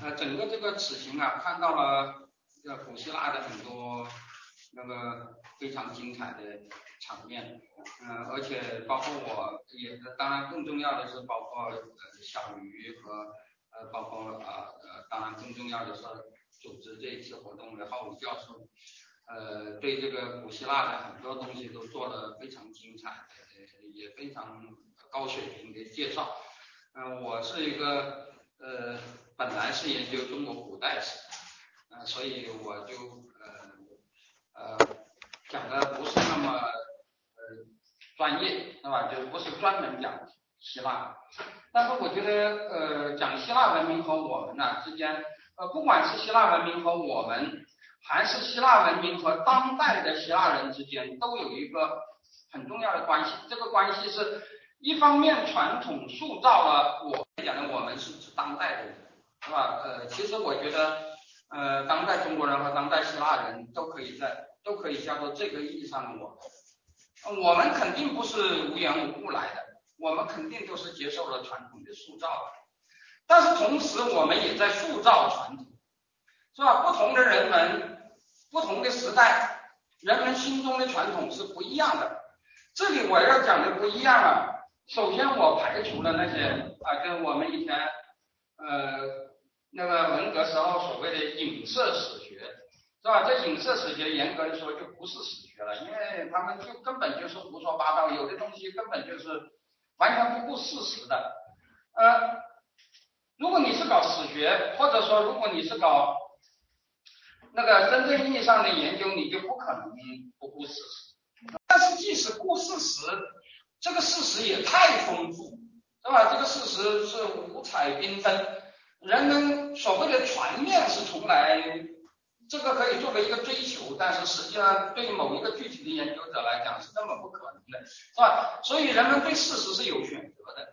呃，整个这个此行啊，看到了这古希腊的很多那个非常精彩的场面，嗯，而且包括我也，当然更重要的是包括呃小鱼和呃包括啊呃，当然更重要的是组织这一次活动的浩武教授，呃，对这个古希腊的很多东西都做了非常精彩的，也非常高水平的介绍。嗯，我是一个呃，本来是研究中国古代史，呃，所以我就呃呃讲的不是那么呃专业，是吧？就不是专门讲希腊，但是我觉得呃讲希腊文明和我们呢之间，呃不管是希腊文明和我们，还是希腊文明和当代的希腊人之间，都有一个很重要的关系，这个关系是。一方面，传统塑造了我讲的我们是指当代的人，是吧？呃，其实我觉得，呃，当代中国人和当代希腊人都可以在都可以叫做这个意义上的我。我们肯定不是无缘无故来的，我们肯定都是接受了传统的塑造的。但是同时，我们也在塑造传统，是吧？不同的人们，不同的时代，人们心中的传统是不一样的。这里我要讲的不一样啊。首先，我排除了那些啊，跟我们以前呃那个文革时候所谓的影射史学，是吧？这影射史学严格的说就不是史学了，因为他们就根本就是胡说八道，有的东西根本就是完全不顾事实的。呃，如果你是搞史学，或者说如果你是搞那个真正意义上的研究，你就不可能不顾事实。但是即使顾事实。这个事实也太丰富，是吧？这个事实是五彩缤纷，人们所谓的全面是从来，这个可以作为一个追求，但是实际上对某一个具体的研究者来讲是根本不可能的，是吧？所以人们对事实是有选择的，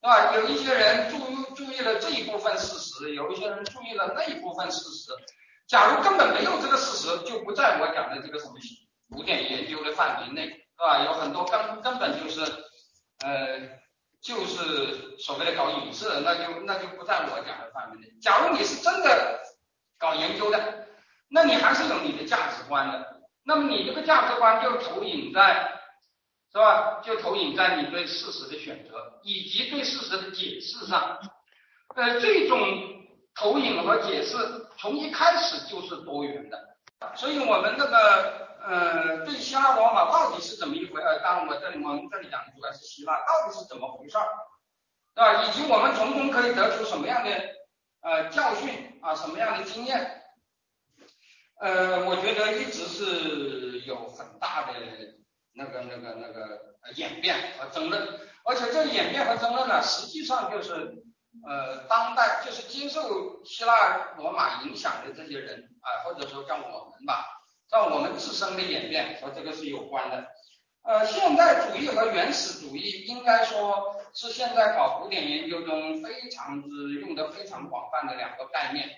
是吧？有一些人注意注意了这一部分事实，有一些人注意了那一部分事实。假如根本没有这个事实，就不在我讲的这个什么古典研究的范围内。是吧？有很多根根本就是，呃，就是所谓的搞影视，那就那就不在我讲的范围内。假如你是真的搞研究的，那你还是有你的价值观的。那么你这个价值观就投影在，是吧？就投影在你对事实的选择以及对事实的解释上。呃，这种投影和解释从一开始就是多元的。所以我们那个。呃，对希腊罗马到底是怎么一回？呃，当然我这里我们这里讲的主要是希腊到底是怎么回事儿，对吧？以及我们从中可以得出什么样的呃教训啊，什么样的经验？呃，我觉得一直是有很大的那个那个那个演变和争论，而且这演变和争论呢，实际上就是呃当代就是接受希腊罗马影响的这些人啊，或者说像我们吧。让我们自身的演变和这个是有关的。呃，现代主义和原始主义应该说是现在搞古典研究中非常之用的非常广泛的两个概念。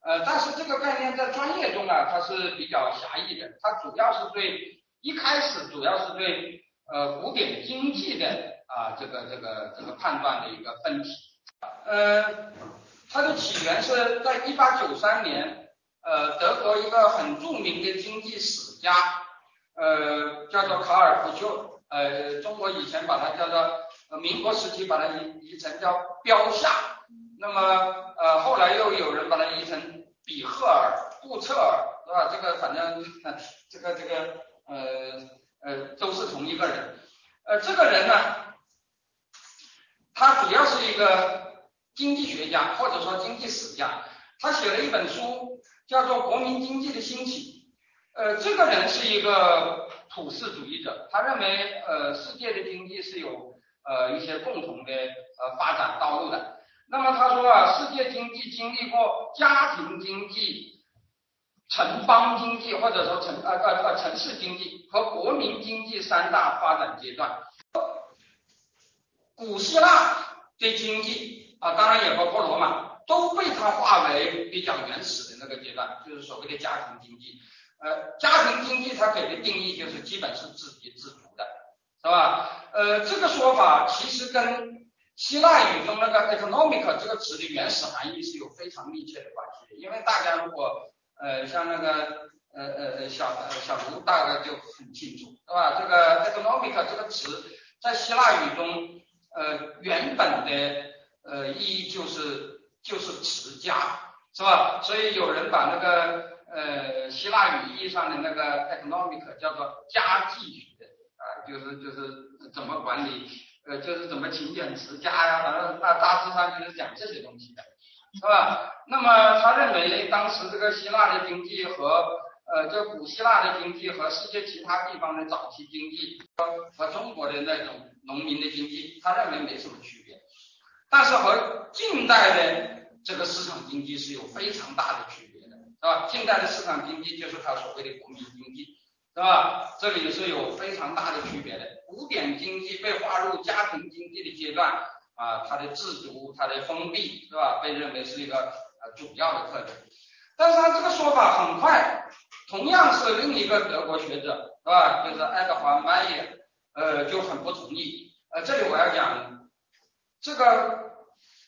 呃，但是这个概念在专业中呢，它是比较狭义的，它主要是对一开始主要是对呃古典经济的啊这个这个这个判断的一个分体。呃，它的起源是在一八九三年。呃，德国一个很著名的经济史家，呃，叫做卡尔福丘，呃，中国以前把它叫做，民国时期把它译译成叫标夏，那么呃后来又有人把它译成比赫尔、布彻尔，是吧？这个反正这个这个呃呃都是同一个人，呃，这个人呢，他主要是一个经济学家或者说经济史家，他写了一本书。叫做国民经济的兴起，呃，这个人是一个普世主义者，他认为呃世界的经济是有呃一些共同的呃发展道路的。那么他说啊，世界经济经历过家庭经济、城邦经济或者说城呃呃呃城市经济和国民经济三大发展阶段。古希腊的经济啊，当然也包括罗马。都被他划为比较原始的那个阶段，就是所谓的家庭经济。呃，家庭经济它给的定义就是基本是自给自足的，是吧？呃，这个说法其实跟希腊语中那个 economic 这个词的原始含义是有非常密切的关系的，因为大家如果呃像那个呃呃呃小小卢大概就很清楚，是吧？这个 economic 这个词在希腊语中呃原本的呃意义就是就是持家，是吧？所以有人把那个呃希腊语意义上的那个 economic 叫做家计学啊，就是就是怎么管理。呃，就是怎么勤俭持家呀，反正那大致上就是讲这些东西的，是吧？那么他认为当时这个希腊的经济和呃，这古希腊的经济和世界其他地方的早期经济和和中国的那种农民的经济，他认为没什么区别，但是和近代的这个市场经济是有非常大的区别的，是吧？近代的市场经济就是他所谓的国民经济。是吧？这里是有非常大的区别的。古典经济被划入家庭经济的阶段啊，它的自足、它的封闭，是吧？被认为是一个呃主要的特征。但是他这个说法很快，同样是另一个德国学者，是吧？就是爱德华·迈耶，呃，就很不同意。呃，这里我要讲这个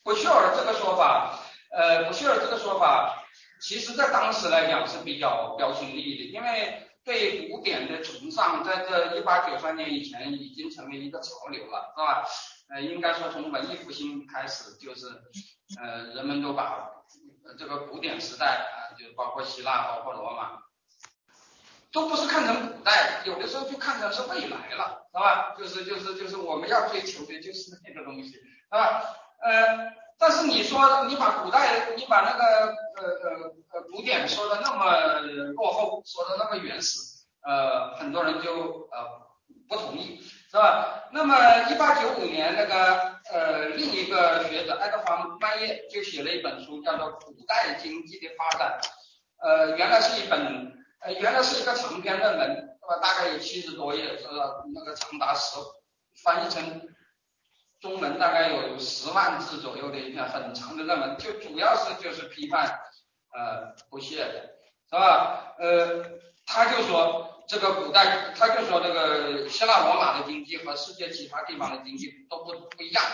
不肖尔这个说法，呃，不肖尔这个说法，其实在当时来讲是比较标新立异的，因为。对古典的崇尚，在这一八九三年以前已经成为一个潮流了，是吧？呃，应该说从文艺复兴开始，就是呃，人们都把这个古典时代啊，就包括希腊，包括罗马，都不是看成古代，有的时候就看成是未来了，是吧？就是就是就是我们要追求的就是那个东西，是吧？呃。但是你说你把古代你把那个呃呃呃古典说的那么落后，说的那么原始，呃很多人就呃不同意，是吧？那么一八九五年那个呃另一个学者爱德华曼叶就写了一本书，叫做《古代经济的发展》，呃原来是一本呃原来是一个长篇论文，是吧？大概有七十多页，是吧那个长达十翻译成。中文大概有十万字左右的一篇很长的论文，就主要是就是批判呃不屑的，是吧？呃，他就说这个古代，他就说这个希腊罗马的经济和世界其他地方的经济都不不一样，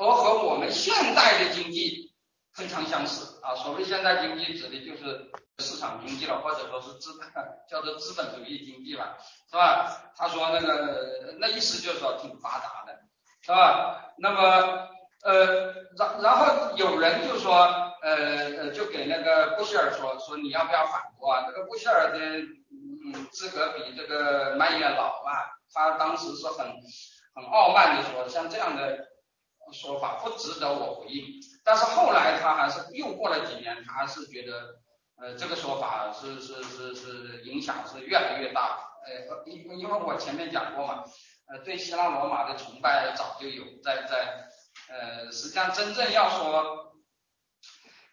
而和我们现代的经济非常相似啊。所谓现代经济指的就是市场经济了，或者说是资 叫做资本主义经济吧，是吧？他说那个那意思就是说挺发达的。是吧？那么，呃，然然后有人就说，呃呃，就给那个布希尔说，说你要不要反驳啊？这个布希尔的嗯资格比这个麦耶老嘛，他当时是很很傲慢的说，像这样的说法不值得我回应。但是后来他还是又过了几年，他还是觉得，呃，这个说法是是是是影响是越来越大。呃，因因为我前面讲过嘛。呃，对希腊罗马的崇拜早就有，在在呃，实际上真正要说，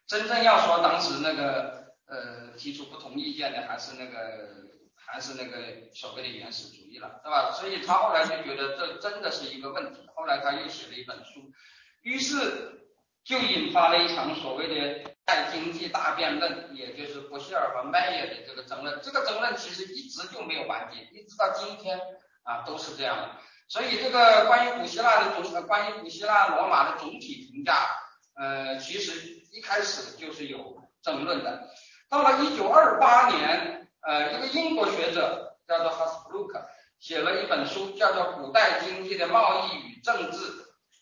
真正要说当时那个呃提出不同意见的，还是那个还是那个所谓的原始主义了，对吧？所以他后来就觉得这真的是一个问题，后来他又写了一本书，于是就引发了一场所谓的在经济大辩论，也就是布希尔和麦耶的这个争论。这个争论其实一直就没有完结，一直到今天。啊，都是这样的，所以这个关于古希腊的总，关于古希腊罗马的总体评价，呃，其实一开始就是有争论的。到了一九二八年，呃，一个英国学者叫做哈斯布鲁克写了一本书，叫做《古代经济的贸易与政治》，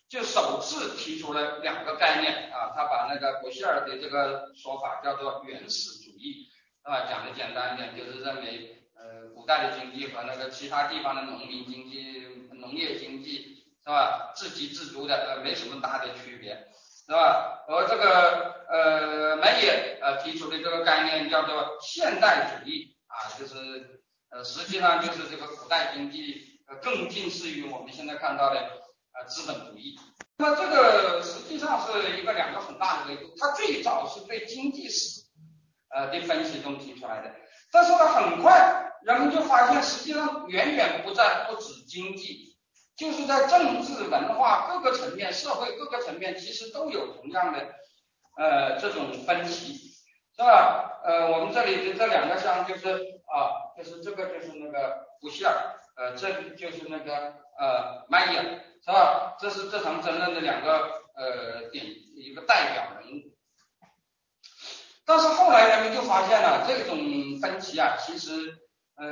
就首次提出了两个概念啊，他把那个古希尔的这个说法叫做原始主义，啊，讲的简单一点，就是认为。呃古代的经济和那个其他地方的农民经济、农业经济是吧？自给自足的，呃，没什么大的区别，是吧？而这个呃梅耶呃提出的这个概念叫做现代主义啊，就是呃实际上就是这个古代经济呃更近似于我们现在看到的呃资本主义。那这个实际上是一个两个很大的维度，它最早是对经济史呃的分析中提出来的，但是呢很快。人们就发现，实际上远远不在不止经济，就是在政治、文化各个层面、社会各个层面，其实都有同样的呃这种分歧，是吧？呃，我们这里的这两个像就是啊，就是这个就是那个布希尔，呃，这就是那个呃迈耶，是吧？这是这场争论的两个呃点一个代表人物。但是后来人们就发现了这种分歧啊，其实呃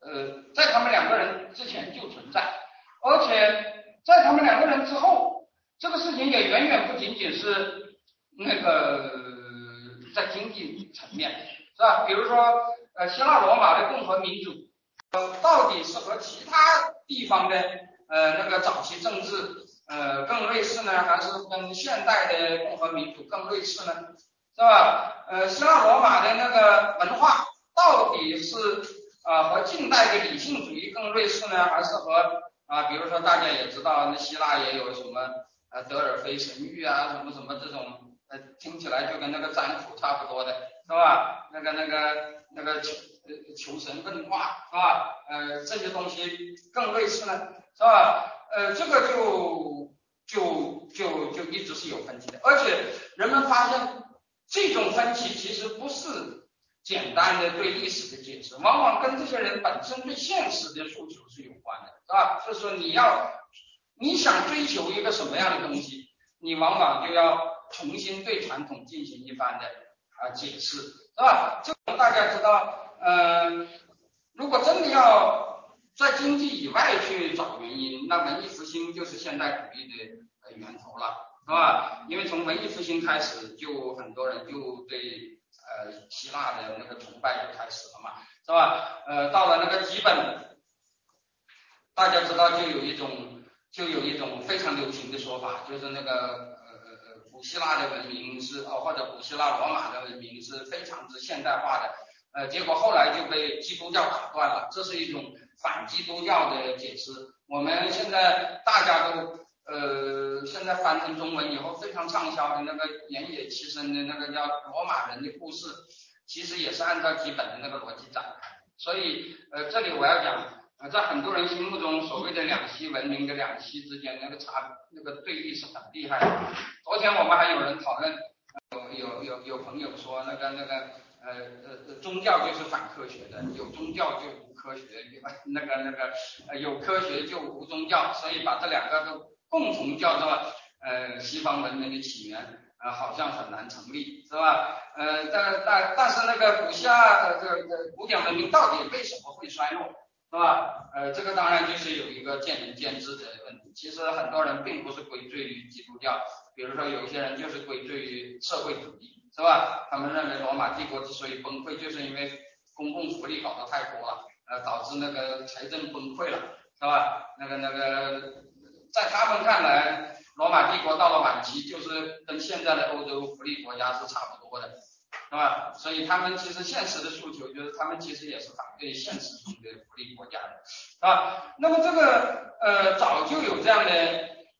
呃在他们两个人之前就存在，而且在他们两个人之后，这个事情也远远不仅仅是那个在经济层面，是吧？比如说呃希腊罗马的共和民主，呃到底是和其他地方的呃那个早期政治呃更类似呢，还是跟现代的共和民主更类似呢？是吧？呃，希腊罗马的那个文化到底是啊和近代的理性主义更类似呢，还是和啊比如说大家也知道，那希腊也有什么呃德尔菲神谕啊，什么什么这种呃听起来就跟那个占卜差不多的，是吧？那个那个那个求求神问卦，是吧？呃这些东西更类似呢，是吧？呃这个就就就就一直是有分歧的，而且人们发现。这种分歧其实不是简单的对历史的解释，往往跟这些人本身对现实的诉求是有关的，是吧？就是说你要你想追求一个什么样的东西，你往往就要重新对传统进行一番的啊解释，是吧？这大家知道，嗯，如果真的要在经济以外去找原因，那文艺复兴就是现代主义的源头了。是吧？因为从文艺复兴开始，就很多人就对呃希腊的那个崇拜就开始了嘛，是吧？呃，到了那个基本，大家知道就有一种就有一种非常流行的说法，就是那个呃呃呃古希腊的文明是哦或者古希腊罗马的文明是非常之现代化的，呃，结果后来就被基督教打断了，这是一种反基督教的解释。我们现在大家都。呃，现在翻成中文以后非常畅销的那个岩野七生的那个叫罗马人的故事，其实也是按照基本的那个逻辑展开。所以，呃，这里我要讲，呃，在很多人心目中，所谓的两栖文明的两栖之间那个差那个对立是很厉害的。昨天我们还有人讨论，有有有有朋友说那个那个呃呃宗教就是反科学的，有宗教就无科学，那个那个呃有科学就无宗教，所以把这两个都。共同叫做呃西方文明的起源呃好像很难成立是吧？呃但但但是那个古希腊的这个古典文明到底为什么会衰落是吧？呃这个当然就是有一个见仁见智的问题。其实很多人并不是归罪于基督教，比如说有些人就是归罪于社会主义是吧？他们认为罗马帝国之所以崩溃，就是因为公共福利搞得太多了，呃导致那个财政崩溃了是吧？那个那个。在他们看来，罗马帝国到了晚期，就是跟现在的欧洲福利国家是差不多的，是吧？所以他们其实现实的诉求就是，他们其实也是反对现实中的福利国家的，啊。那么这个呃早就有这样的，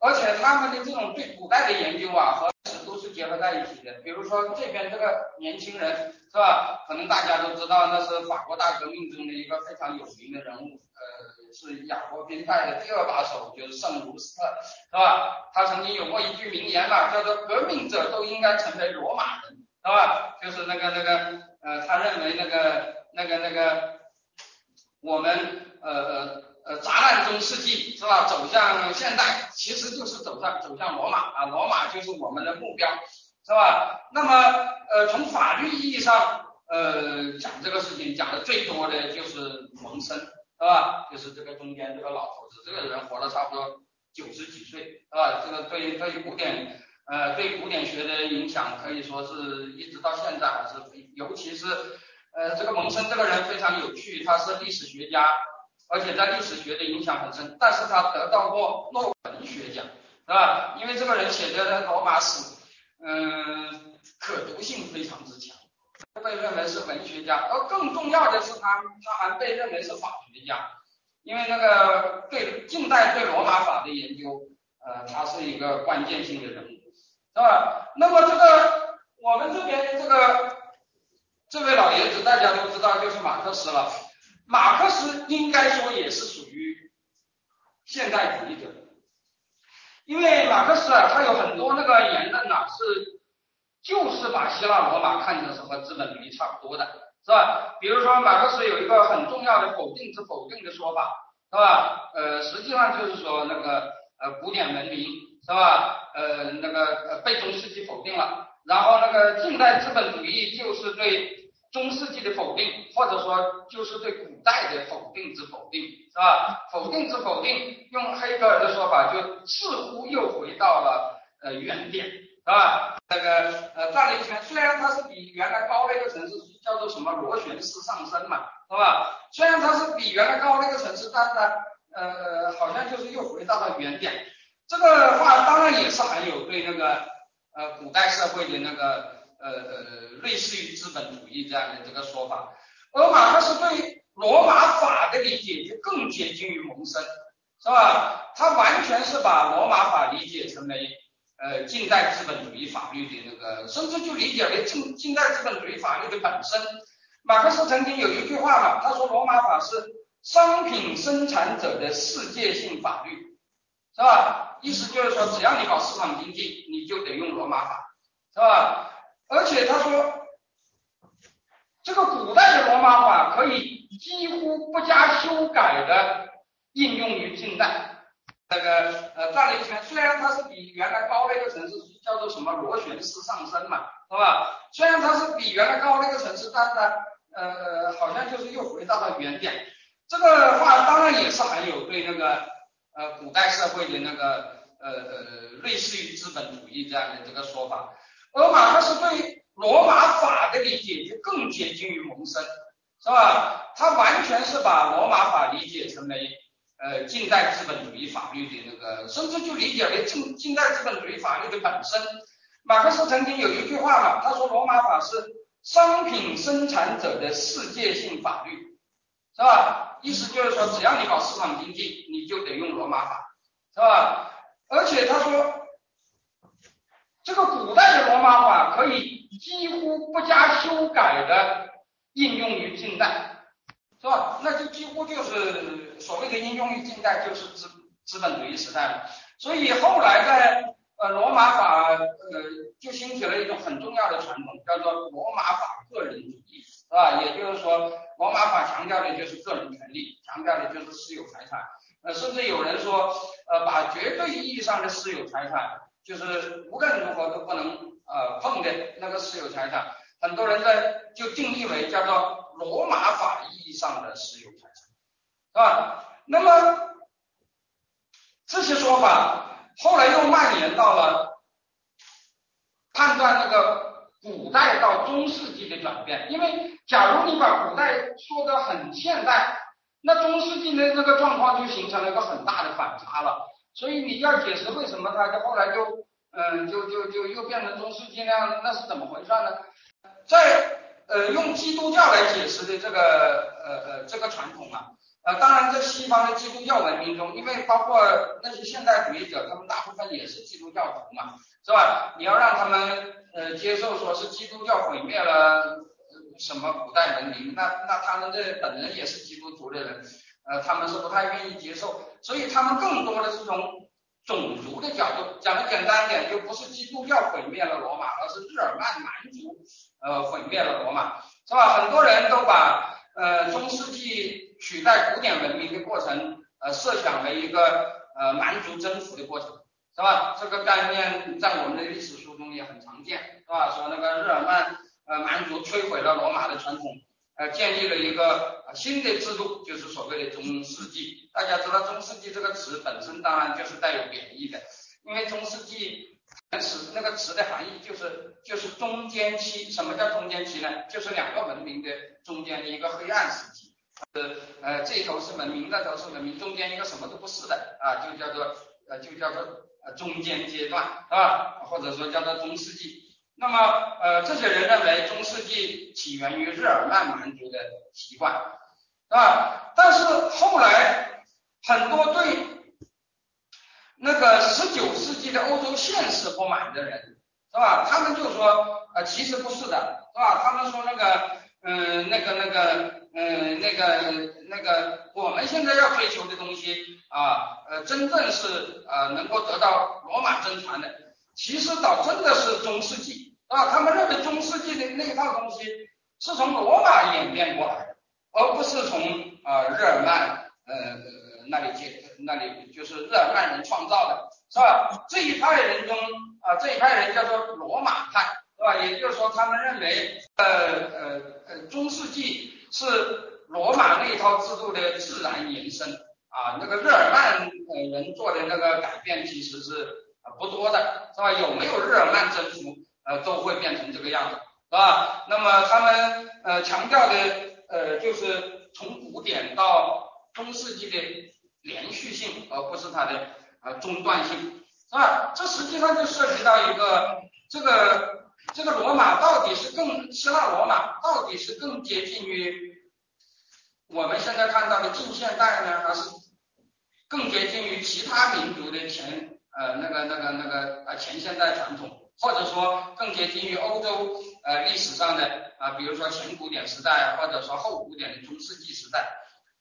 而且他们的这种对古代的研究啊和都是结合在一起的。比如说这边这个年轻人是吧？可能大家都知道，那是法国大革命中的一个非常有名的人物。呃是亚伯宾派的第二把手，就是圣卢斯特，是吧？他曾经有过一句名言嘛，叫做“革命者都应该成为罗马人”，是吧？就是那个那个呃，他认为那个那个那个我们呃呃呃杂乱中世纪是吧？走向现代，其实就是走向走向罗马啊，罗马就是我们的目标，是吧？那么呃，从法律意义上呃讲这个事情讲的最多的就是蒙森。是吧？就是这个中间这个老头子，这个人活了差不多九十几岁，是吧？这个对对古典呃对古典学的影响可以说是一直到现在还是，尤其是呃这个蒙森这个人非常有趣，他是历史学家，而且在历史学的影响很深，但是他得到过诺文学奖，是吧？因为这个人写的罗马史，嗯，可读性非常之强。被认为是文学家，而更重要的是，他他还被认为是法学家，因为那个对近代对罗马法的研究，呃，他是一个关键性的人物，是吧？那么这个我们这边这个这位老爷子大家都知道，就是马克思了。马克思应该说也是属于现代主义者，因为马克思啊，他有很多。把希腊罗马看成是和资本主义差不多的，是吧？比如说马克思有一个很重要的否定之否定的说法，是吧？呃，实际上就是说那个呃古典文明是吧？呃那个呃被中世纪否定了，然后那个近代资本主义就是对中世纪的否定，或者说就是对古代的否定之否定是吧？否定之否定，用黑格尔的说法，就似乎又回到了呃原点是吧？那个呃转了一圈虽然它是比原来高了一个层次，叫做什么螺旋式上升嘛是吧？虽然它是比原来高了一个层次，但是呢呃好像就是又回到了原点。这个话当然也是含有对那个呃古代社会的那个呃呃类似于资本主义这样的这个说法，而马克思对罗马法的理解就更接近于蒙生，是吧？他完全是把罗马法理解成为呃近代资本主义法律的那个，甚至就理解为近近代资本主义法律的本身。马克思曾经有一句话嘛，他说罗马法是商品生产者的世界性法律，是吧？意思就是说，只要你搞市场经济，你就得用罗马法，是吧？而且他说，这个古代的罗马法可以几乎不加修改的应用于近代。那个呃，转了一圈虽然它是比原来高了一个层次，叫做什么螺旋式上升嘛，是吧？虽然它是比原来高了一个层次，但是呢，呃，好像就是又回到了原点。这个话当然也是含有对那个。呃，古代社会的那个呃呃类似于资本主义这样的这个说法，而马克思对罗马法的理解就更接近于蒙生，是吧？他完全是把罗马法理解成为呃近代资本主义法律的那个，甚至就理解为近近代资本主义法律的本身。马克思曾经有一句话嘛，他说罗马法是商品生产者的世界性法律，是吧？意思就是说，只要你搞市场经济，你就得用罗马法，是吧？而且他说，这个古代的罗马法可以几乎不加修改的应用于近代，是吧？那就几乎就是所谓的应用于近代，就是资资本主义时代了。所以后来在呃罗马法呃就兴起了一种很重要的传统，叫做罗马法个人主义。是吧？也就是说，罗马法强调的就是个人权利，强调的就是私有财产。呃，甚至有人说，呃，把绝对意义上的私有财产，就是无论如何都不能呃碰的那个私有财产，很多人呢就定义为叫做罗马法意义上的私有财产，是吧？那么这些说法后来又蔓延到了判断那个古代到中世纪的转变，因为。假如你把古代说的很现代，那中世纪的那个状况就形成了一个很大的反差了。所以你要解释为什么它就后来就嗯就就就又变成中世纪那样，那是怎么回事呢？在呃用基督教来解释的这个呃呃这个传统啊，呃当然在西方的基督教文明中，因为包括那些现代主义者，他们大部分也是基督教徒嘛，是吧？你要让他们呃接受说是基督教毁灭了。什么古代文明？那那他们这本人也是基督徒的人，呃，他们是不太愿意接受，所以他们更多的是从种族的角度讲的简单一点，就不是基督教毁灭了罗马，而是日耳曼蛮族呃毁灭了罗马，是吧？很多人都把呃中世纪取代古典文明的过程呃设想为一个呃蛮族征服的过程，是吧？这个概念在我们的历史书中也很常见，是吧？说那个日耳曼。呃，蛮族摧毁了罗马的传统，呃，建立了一个新的制度，就是所谓的中世纪。大家知道中世纪这个词本身当然就是带有贬义的，因为中世纪词那个词的含义就是就是中间期。什么叫中间期呢？就是两个文明的中间的一个黑暗时期。呃，这头是文明，那头是文明，中间一个什么都不是的啊，就叫做呃就叫做呃中间阶段，是吧？或者说叫做中世纪。那么，呃，这些人认为中世纪起源于日耳曼民族的习惯，是吧？但是后来很多对那个十九世纪的欧洲现实不满的人，是吧？他们就说，呃，其实不是的，是吧？他们说那个，嗯，那个那个，嗯，那个那个，我们现在要追求的东西啊，呃，真正是呃能够得到罗马真传的，其实倒真的是中世纪。啊，他们认为中世纪的那一套东西是从罗马演变过来的，而不是从啊日耳曼呃那里接那里就是日耳曼人创造的，是吧？这一派人中啊，这一派人叫做罗马派，是吧？也就是说，他们认为，呃呃呃，中世纪是罗马那一套制度的自然延伸啊。那个日耳曼人做的那个改变其实是不多的，是吧？有没有日耳曼征服，呃，都会变成这个样子，是吧？那么他们呃强调的呃就是从古典到中世纪的连续性，而不是它的呃中断性，是吧？这实际上就涉及到一个这个这个罗马到底是更希腊罗马到底是更接近于我们现在看到的近现代呢，还是更接近于其他民族的前呃那个那个那个呃前现代传统，或者说更接近于欧洲呃历史上的啊，比如说前古典时代，或者说后古典的中世纪时代，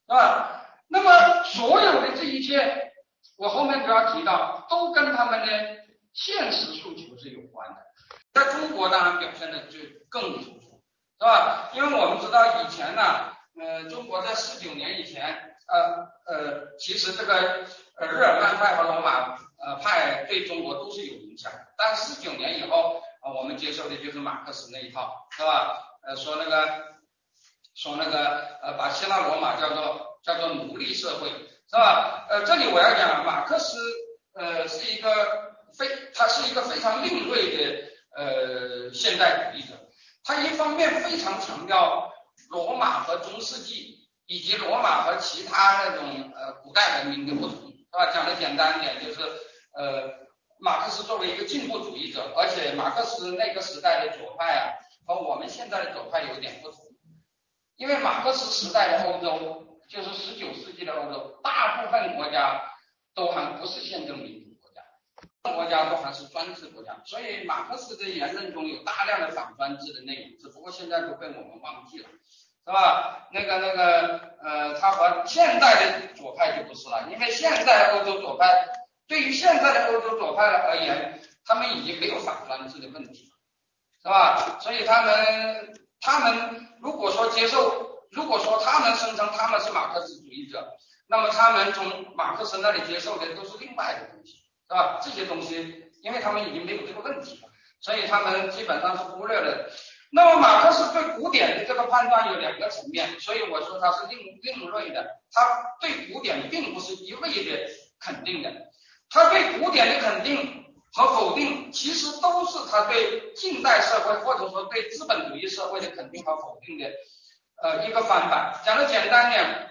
是吧？那么所有的这一切，我后面都要提到，都跟他们的现实诉求是有关的。在中国当然表现的就更突出，是吧？因为我们知道以前呢，呃，中国在四九年以前，呃呃，其实这个呃日耳曼派和罗马呃派对中国都是有影响。但四九年以后，啊，我们接受的就是马克思那一套，是吧？呃，说那个说那个呃，把希腊罗马叫做。叫做奴隶社会，是吧？呃，这里我要讲，马克思呃是一个非，他是一个非常另类的呃现代主义者。他一方面非常强调罗马和中世纪以及罗马和其他那种呃古代文明的不同，是吧？讲的简单一点，就是呃马克思作为一个进步主义者，而且马克思那个时代的左派啊和我们现在的左派有点不同，因为马克思时代的欧洲。就是十九世纪的欧洲，大部分国家都还不是宪政民主国家，国家都还是专制国家，所以马克思的言论中有大量的反专制的内容，只不过现在都被我们忘记了，是吧？那个那个呃，他和现在的左派就不是了，因为现在的欧洲左派对于现在的欧洲左派而言，他们已经没有反专制的问题了，是吧？所以他们他们如果说接受。如果说他们声称他们是马克思主义者，那么他们从马克思那里接受的都是另外的东西，是吧？这些东西，因为他们已经没有这个问题了，所以他们基本上是忽略了。那么马克思对古典的这个判断有两个层面，所以我说他是另另类的，他对古典并不是一味的肯定的，他对古典的肯定和否定，其实都是他对近代社会或者说对资本主义社会的肯定和否定的。呃，一个翻版，讲的简单点，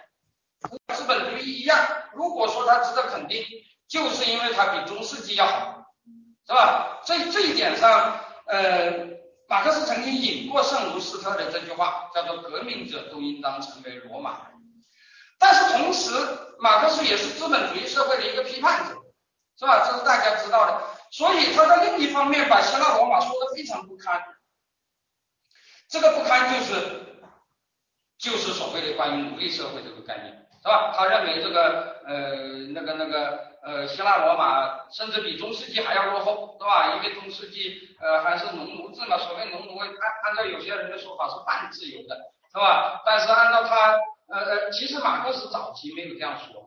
资本主义一样。如果说它值得肯定，就是因为它比中世纪要好，是吧？这这一点上，呃，马克思曾经引过圣卢斯特的这句话，叫做“革命者都应当成为罗马人”。但是同时，马克思也是资本主义社会的一个批判者，是吧？这是大家知道的。所以他在另一方面把希腊罗马说的非常不堪，这个不堪就是。就是所谓的关于奴隶社会这个概念，是吧？他认为这个呃那个那个呃希腊罗马甚至比中世纪还要落后，是吧？因为中世纪呃还是农奴制嘛，所谓农奴按按照有些人的说法是半自由的，是吧？但是按照他呃呃，其实马克思早期没有这样说，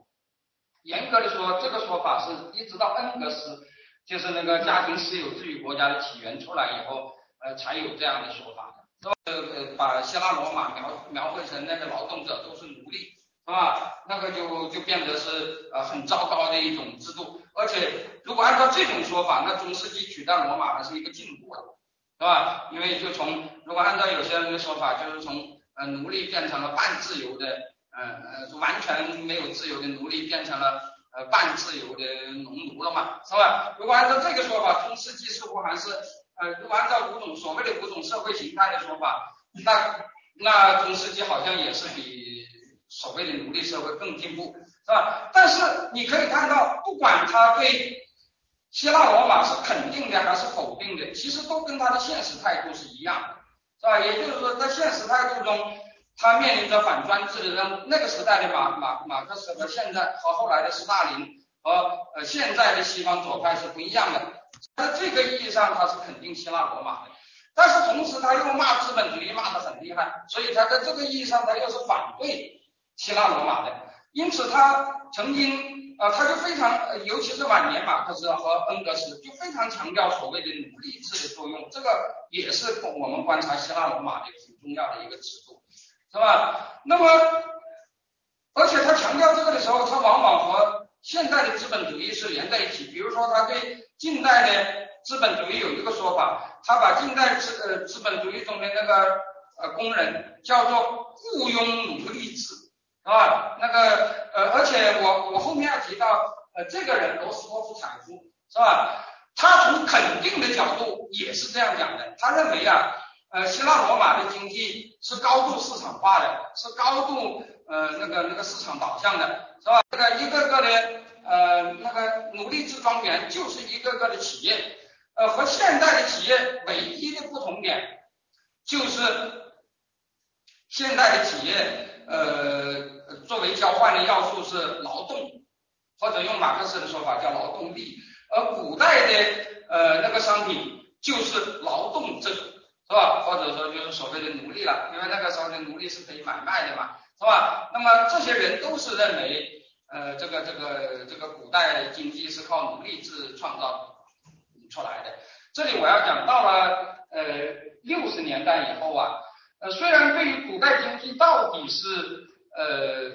严格的说，这个说法是一直到恩格斯，就是那个家庭私有制与国家的起源出来以后，呃才有这样的说法。是吧？呃，把希腊罗马描描绘成那个劳动者都是奴隶，是吧？那个就就变得是呃很糟糕的一种制度。而且如果按照这种说法，那中世纪取代罗马还是一个进步了，是吧？因为就从如果按照有些人的说法，就是从呃奴隶变成了半自由的，呃呃完全没有自由的奴隶变成了呃半自由的农奴了嘛，是吧？如果按照这个说法，中世纪似乎还是。呃，如果按照五种所谓的五种社会形态的说法，那那中世纪好像也是比所谓的奴隶社会更进步，是吧？但是你可以看到，不管他对希腊罗马是肯定的还是否定的，其实都跟他的现实态度是一样的，是吧？也就是说，在现实态度中，他面临着反专制的任务。那个时代的马马马克思和现在和后来的斯大林和呃现在的西方左派是不一样的。在这个意义上，他是肯定希腊罗马的，但是同时他又骂资本主义骂得很厉害，所以他在这个意义上他又是反对希腊罗马的。因此他曾经啊，他就非常，尤其是晚年马克思和恩格斯就非常强调所谓的奴隶制的作用，这个也是我们观察希腊罗马的很重要的一个尺度，是吧？那么，而且他强调这个的时候，他往往和现代的资本主义是连在一起。比如说，他对近代的资本主义有一个说法，他把近代资呃资本主义中的那个呃工人叫做雇佣奴隶制。是吧？那个呃，而且我我后面要提到呃，这个人罗斯托夫产夫是吧？他从肯定的角度也是这样讲的，他认为啊，呃，希腊罗马的经济是高度市场化的，是高度呃那个那个市场导向的，是吧？这个一个个的呃那个奴隶制庄园就是一个个的企业，呃，和现代的企业唯一的不同点就是现代的企业呃。作为交换的要素是劳动，或者用马克思的说法叫劳动力，而古代的呃那个商品就是劳动者，是吧？或者说就是所谓的奴隶了，因为那个时候的奴隶是可以买卖的嘛，是吧？那么这些人都是认为呃这个这个这个古代经济是靠奴隶制创造出来的。这里我要讲到了呃六十年代以后啊，呃虽然对于古代经济到底是呃，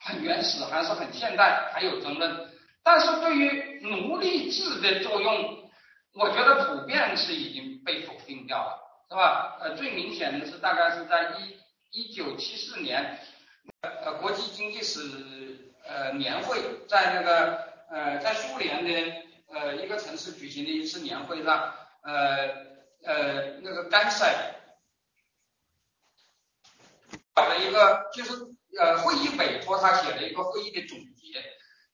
很原始还是很现代，还有争论。但是对于奴隶制的作用，我觉得普遍是已经被否定掉了，是吧？呃，最明显的是大概是在一一九七四年，呃，国际经济史呃年会，在那个呃在苏联的呃一个城市举行的一次年会上，呃呃那个甘塞搞了一个就是。呃，会议委托他写了一个会议的总结，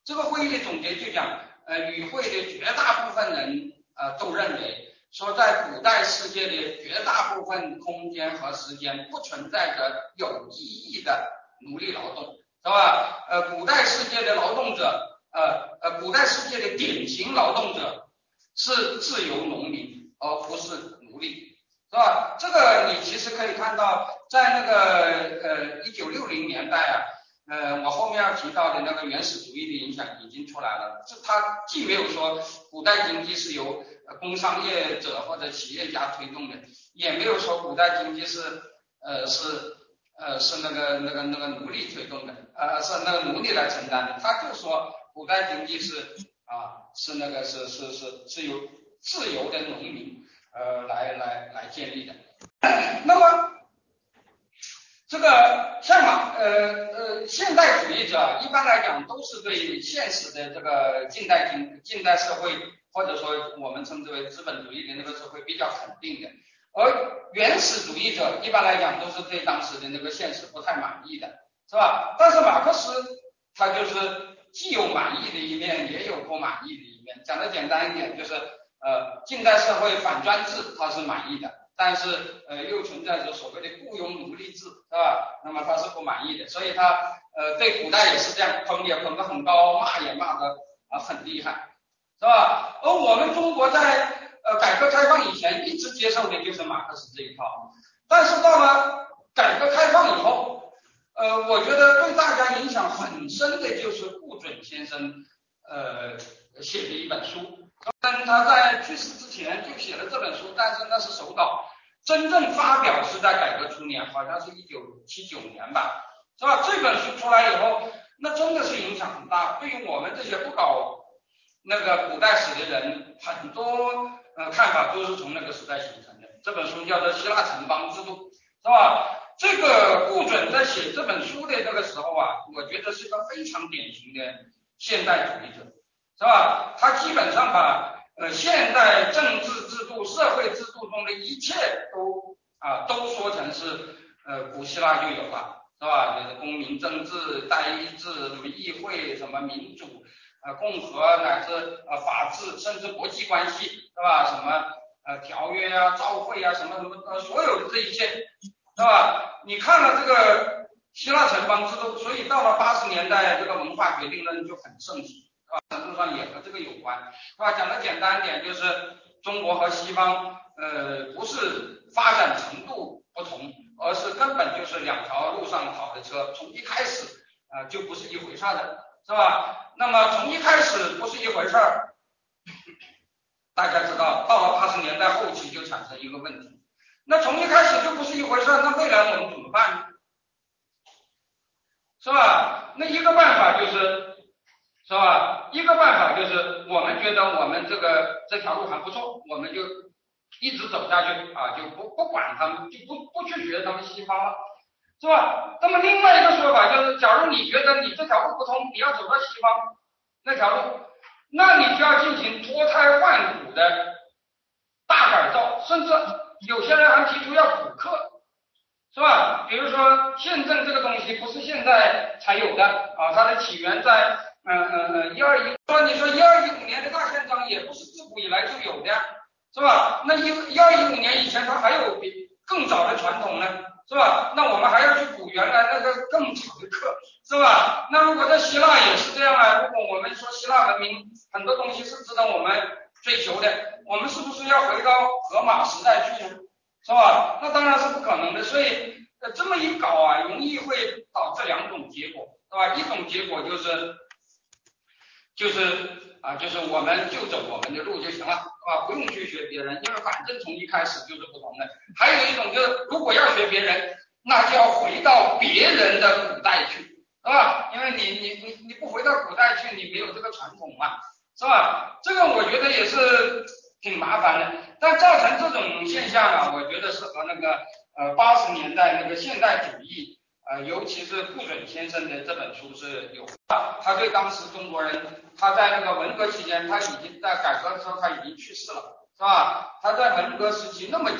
这个会议的总结就讲，呃，与会的绝大部分人呃都认为，说在古代世界的绝大部分空间和时间不存在着有意义的奴隶劳动，是吧？呃，古代世界的劳动者，呃呃，古代世界的典型劳动者是自由农民，而不是奴隶。是吧？这个你其实可以看到，在那个呃一九六零年代啊，呃我后面要提到的那个原始主义的影响已经出来了。这它既没有说古代经济是由工商业者或者企业家推动的，也没有说古代经济是呃是呃是那个那个那个奴隶推动的，呃是那个奴隶来承担的。他就说古代经济是啊是那个是是是是由自由的农民。呃，来来来建立的。那么，这个像马呃呃现代主义者一般来讲都是对现实的这个近代经近代社会或者说我们称之为资本主义的那个社会比较肯定的，而原始主义者一般来讲都是对当时的那个现实不太满意的，是吧？但是马克思他就是既有满意的一面，也有不满意的一面。讲的简单一点就是。呃，近代社会反专制，他是满意的，但是呃又存在着所谓的雇佣奴隶制，是吧？那么他是不满意的，所以他呃对古代也是这样，捧也捧得很高，骂也骂得啊很厉害，是吧？而我们中国在呃改革开放以前一直接受的就是马克思这一套，但是到了改革开放以后，呃，我觉得对大家影响很深的就是顾准先生呃写的一本书。他在去世之前就写了这本书，但是那是手稿，真正发表是在改革初年，好像是一九七九年吧，是吧？这本书出来以后，那真的是影响很大，对于我们这些不搞那个古代史的人，很多呃看法都是从那个时代形成的。这本书叫做《希腊城邦制度》，是吧？这个顾准在写这本书的那个时候啊，我觉得是个非常典型的现代主义者。是吧？他基本上把呃现代政治制度、社会制度中的一切都啊都说成是呃古希腊就有了，是吧？就是公民政治、代议制、什么议会、什么民主、呃共和乃至呃法治，甚至国际关系，是吧？什么呃条约啊、照会啊，什么什么呃所有的这一切，是吧？你看了这个希腊城邦制度，所以到了八十年代，这个文化决定论就很盛行。啊，程度上也和这个有关，是吧？讲的简单一点，就是中国和西方，呃，不是发展程度不同，而是根本就是两条路上跑的车。从一开始，啊就不是一回事的，是吧？那么从一开始不是一回事儿，大家知道，到了八十年代后期就产生一个问题，那从一开始就不是一回事儿，那未来我们怎么办？是吧？那一个办法就是，是吧？一个办法就是我们觉得我们这个这条路还不错，我们就一直走下去啊，就不不管他们，就不不去学他们西方了，是吧？那么另外一个说法就是，假如你觉得你这条路不通，你要走到西方那条路，那你就要进行脱胎换骨的大改造，甚至有些人还提出要补课。是吧？比如说宪政这个东西不是现在才有的啊，它的起源在嗯嗯嗯一二一。说你说一二一五年的大宪章也不是自古以来就有的，是吧？那一一二一五年以前它还有比更早的传统呢，是吧？那我们还要去补原来那个更长的课，是吧？那如果在希腊也是这样啊，如果我们说希腊文明很多东西是值得我们追求的，我们是不是要回到荷马时代去呢？是吧？那当然是不可能的，所以这么一搞啊，容易会导致两种结果，是吧？一种结果就是，就是啊，就是我们就走我们的路就行了，是吧？不用去学别人，因为反正从一开始就是不同的。还有一种就是，如果要学别人，那就要回到别人的古代去，是吧？因为你你你你不回到古代去，你没有这个传统嘛，是吧？这个我觉得也是。挺麻烦的，但造成这种现象啊，我觉得是和那个呃八十年代那个现代主义，呃尤其是顾准先生的这本书是有，他对当时中国人，他在那个文革期间，他已经在改革的时候他已经去世了，是吧？他在文革时期那么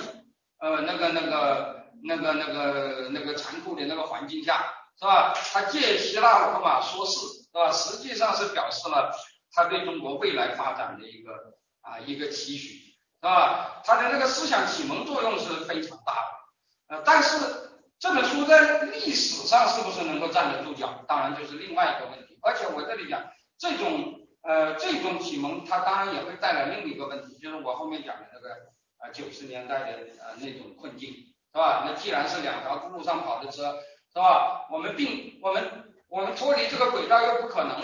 呃那个那个那个那个那个残酷的那个环境下，是吧？他借希腊罗马说事，是吧？实际上是表示了他对中国未来发展的一个。啊，一个期许，是吧？他的那个思想启蒙作用是非常大的，呃，但是这本书在历史上是不是能够站得住脚，当然就是另外一个问题。而且我这里讲，这种呃这种启蒙，它当然也会带来另一个问题，就是我后面讲的那个呃九十年代的呃那种困境，是吧？那既然是两条路上跑的车，是吧？我们并我们我们脱离这个轨道又不可能。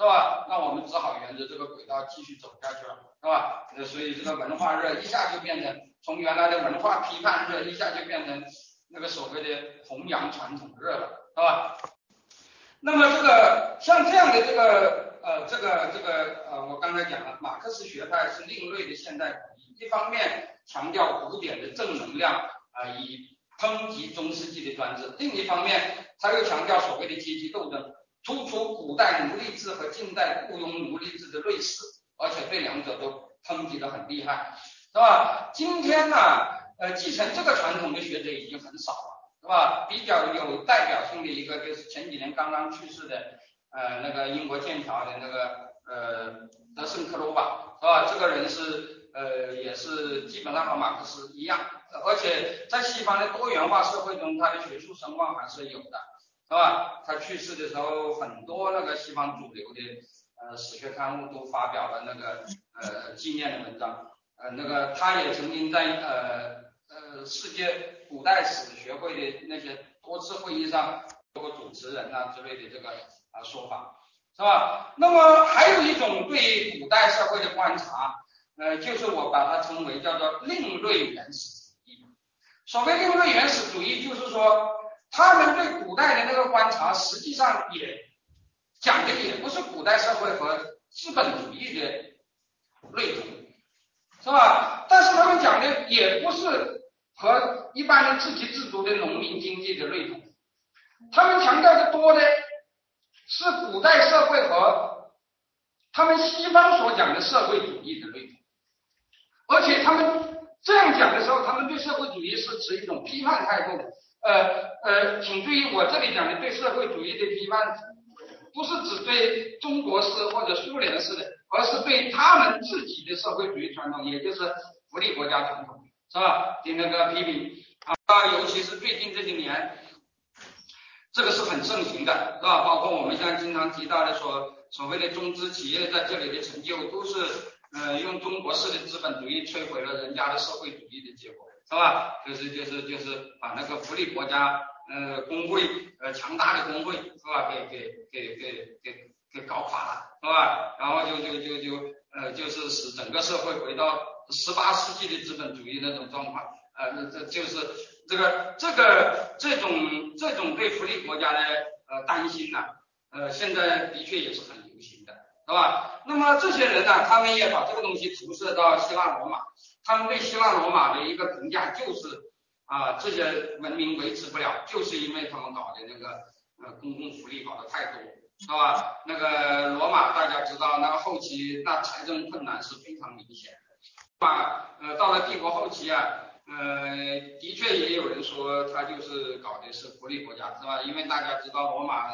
是吧？那我们只好沿着这个轨道继续走下去了，是吧？那所以这个文化热一下就变成从原来的文化批判热，一下就变成那个所谓的弘扬传统热了，是吧？那么这个像这样的这个呃这个这个呃，我刚才讲了，马克思学派是另类的现代主义，一方面强调古典的正能量啊，以抨击中世纪的专制；另一方面，他又强调所谓的阶级斗争。突出古代奴隶制和近代雇佣奴隶制的类似，而且对两者都抨击的很厉害，是吧？今天呢，呃，继承这个传统的学者已经很少了，是吧？比较有代表性的一个就是前几年刚刚去世的，呃，那个英国剑桥的那个呃德圣克罗瓦，是吧？这个人是呃也是基本上和马克思一样，而且在西方的多元化社会中，他的学术声望还是有的。是吧？他去世的时候，很多那个西方主流的呃史学刊物都发表了那个呃纪念的文章。呃，那个他也曾经在呃世界古代史学会的那些多次会议上做过主持人啊之类的这个啊说法，是吧？那么还有一种对古代社会的观察，呃，就是我把它称为叫做另类原始主义。所谓另类原始主义，就是说。他们对古代的那个观察，实际上也讲的也不是古代社会和资本主义的内容，是吧？但是他们讲的也不是和一般的自给自足的农民经济的内容，他们强调的多的是古代社会和他们西方所讲的社会主义的内容，而且他们这样讲的时候，他们对社会主义是持一种批判态度。呃呃，请注意，我这里讲的对社会主义的批判，不是指对中国式或者苏联式的，而是对他们自己的社会主义传统，也就是福利国家传统，是吧？听那个批评啊，尤其是最近这些年，这个是很盛行的，是吧？包括我们现在经常提到的说所谓的中资企业在这里的成就，都是呃用中国式的资本主义摧毁了人家的社会主义的结果。是吧？就是就是就是把那个福利国家呃工会呃强大的工会是吧？给给给给给给搞垮了是吧？然后就就就就呃就是使整个社会回到十八世纪的资本主义那种状况，呃这就是这个这个这种这种对福利国家的呃担心呢，呃现在的确也是很流行的，是吧？那么这些人呢，他们也把这个东西投射到希腊罗马，他们对希腊罗马的一个评价就是啊这些文明维持不了，就是因为他们搞的那个呃公共福利搞得太多。是吧？那个罗马大家知道，那个后期那财政困难是非常明显的。把呃到了帝国后期啊，呃的确也有人说他就是搞的是福利国家，是吧？因为大家知道罗马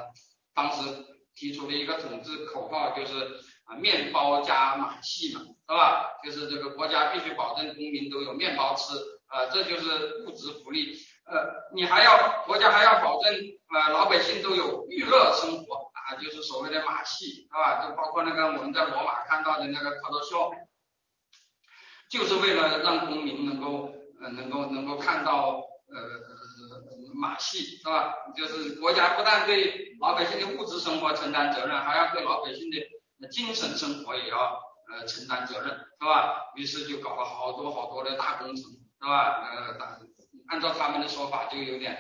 当时提出的一个统治口号就是啊面包加马戏嘛，是吧？就是这个国家必须保证公民都有面包吃，啊这就是物质福利。呃你还要国家还要保证呃老百姓都有娱乐生活。啊，就是所谓的马戏，是吧？就包括那个我们在罗马看到的那个卡多秀，就是为了让公民能够呃能够能够看到呃马戏，是吧？就是国家不但对老百姓的物质生活承担责任，还要对老百姓的精神生活也要呃承担责任，是吧？于是就搞了好多好多的大工程，是吧？呃，按照他们的说法，就有点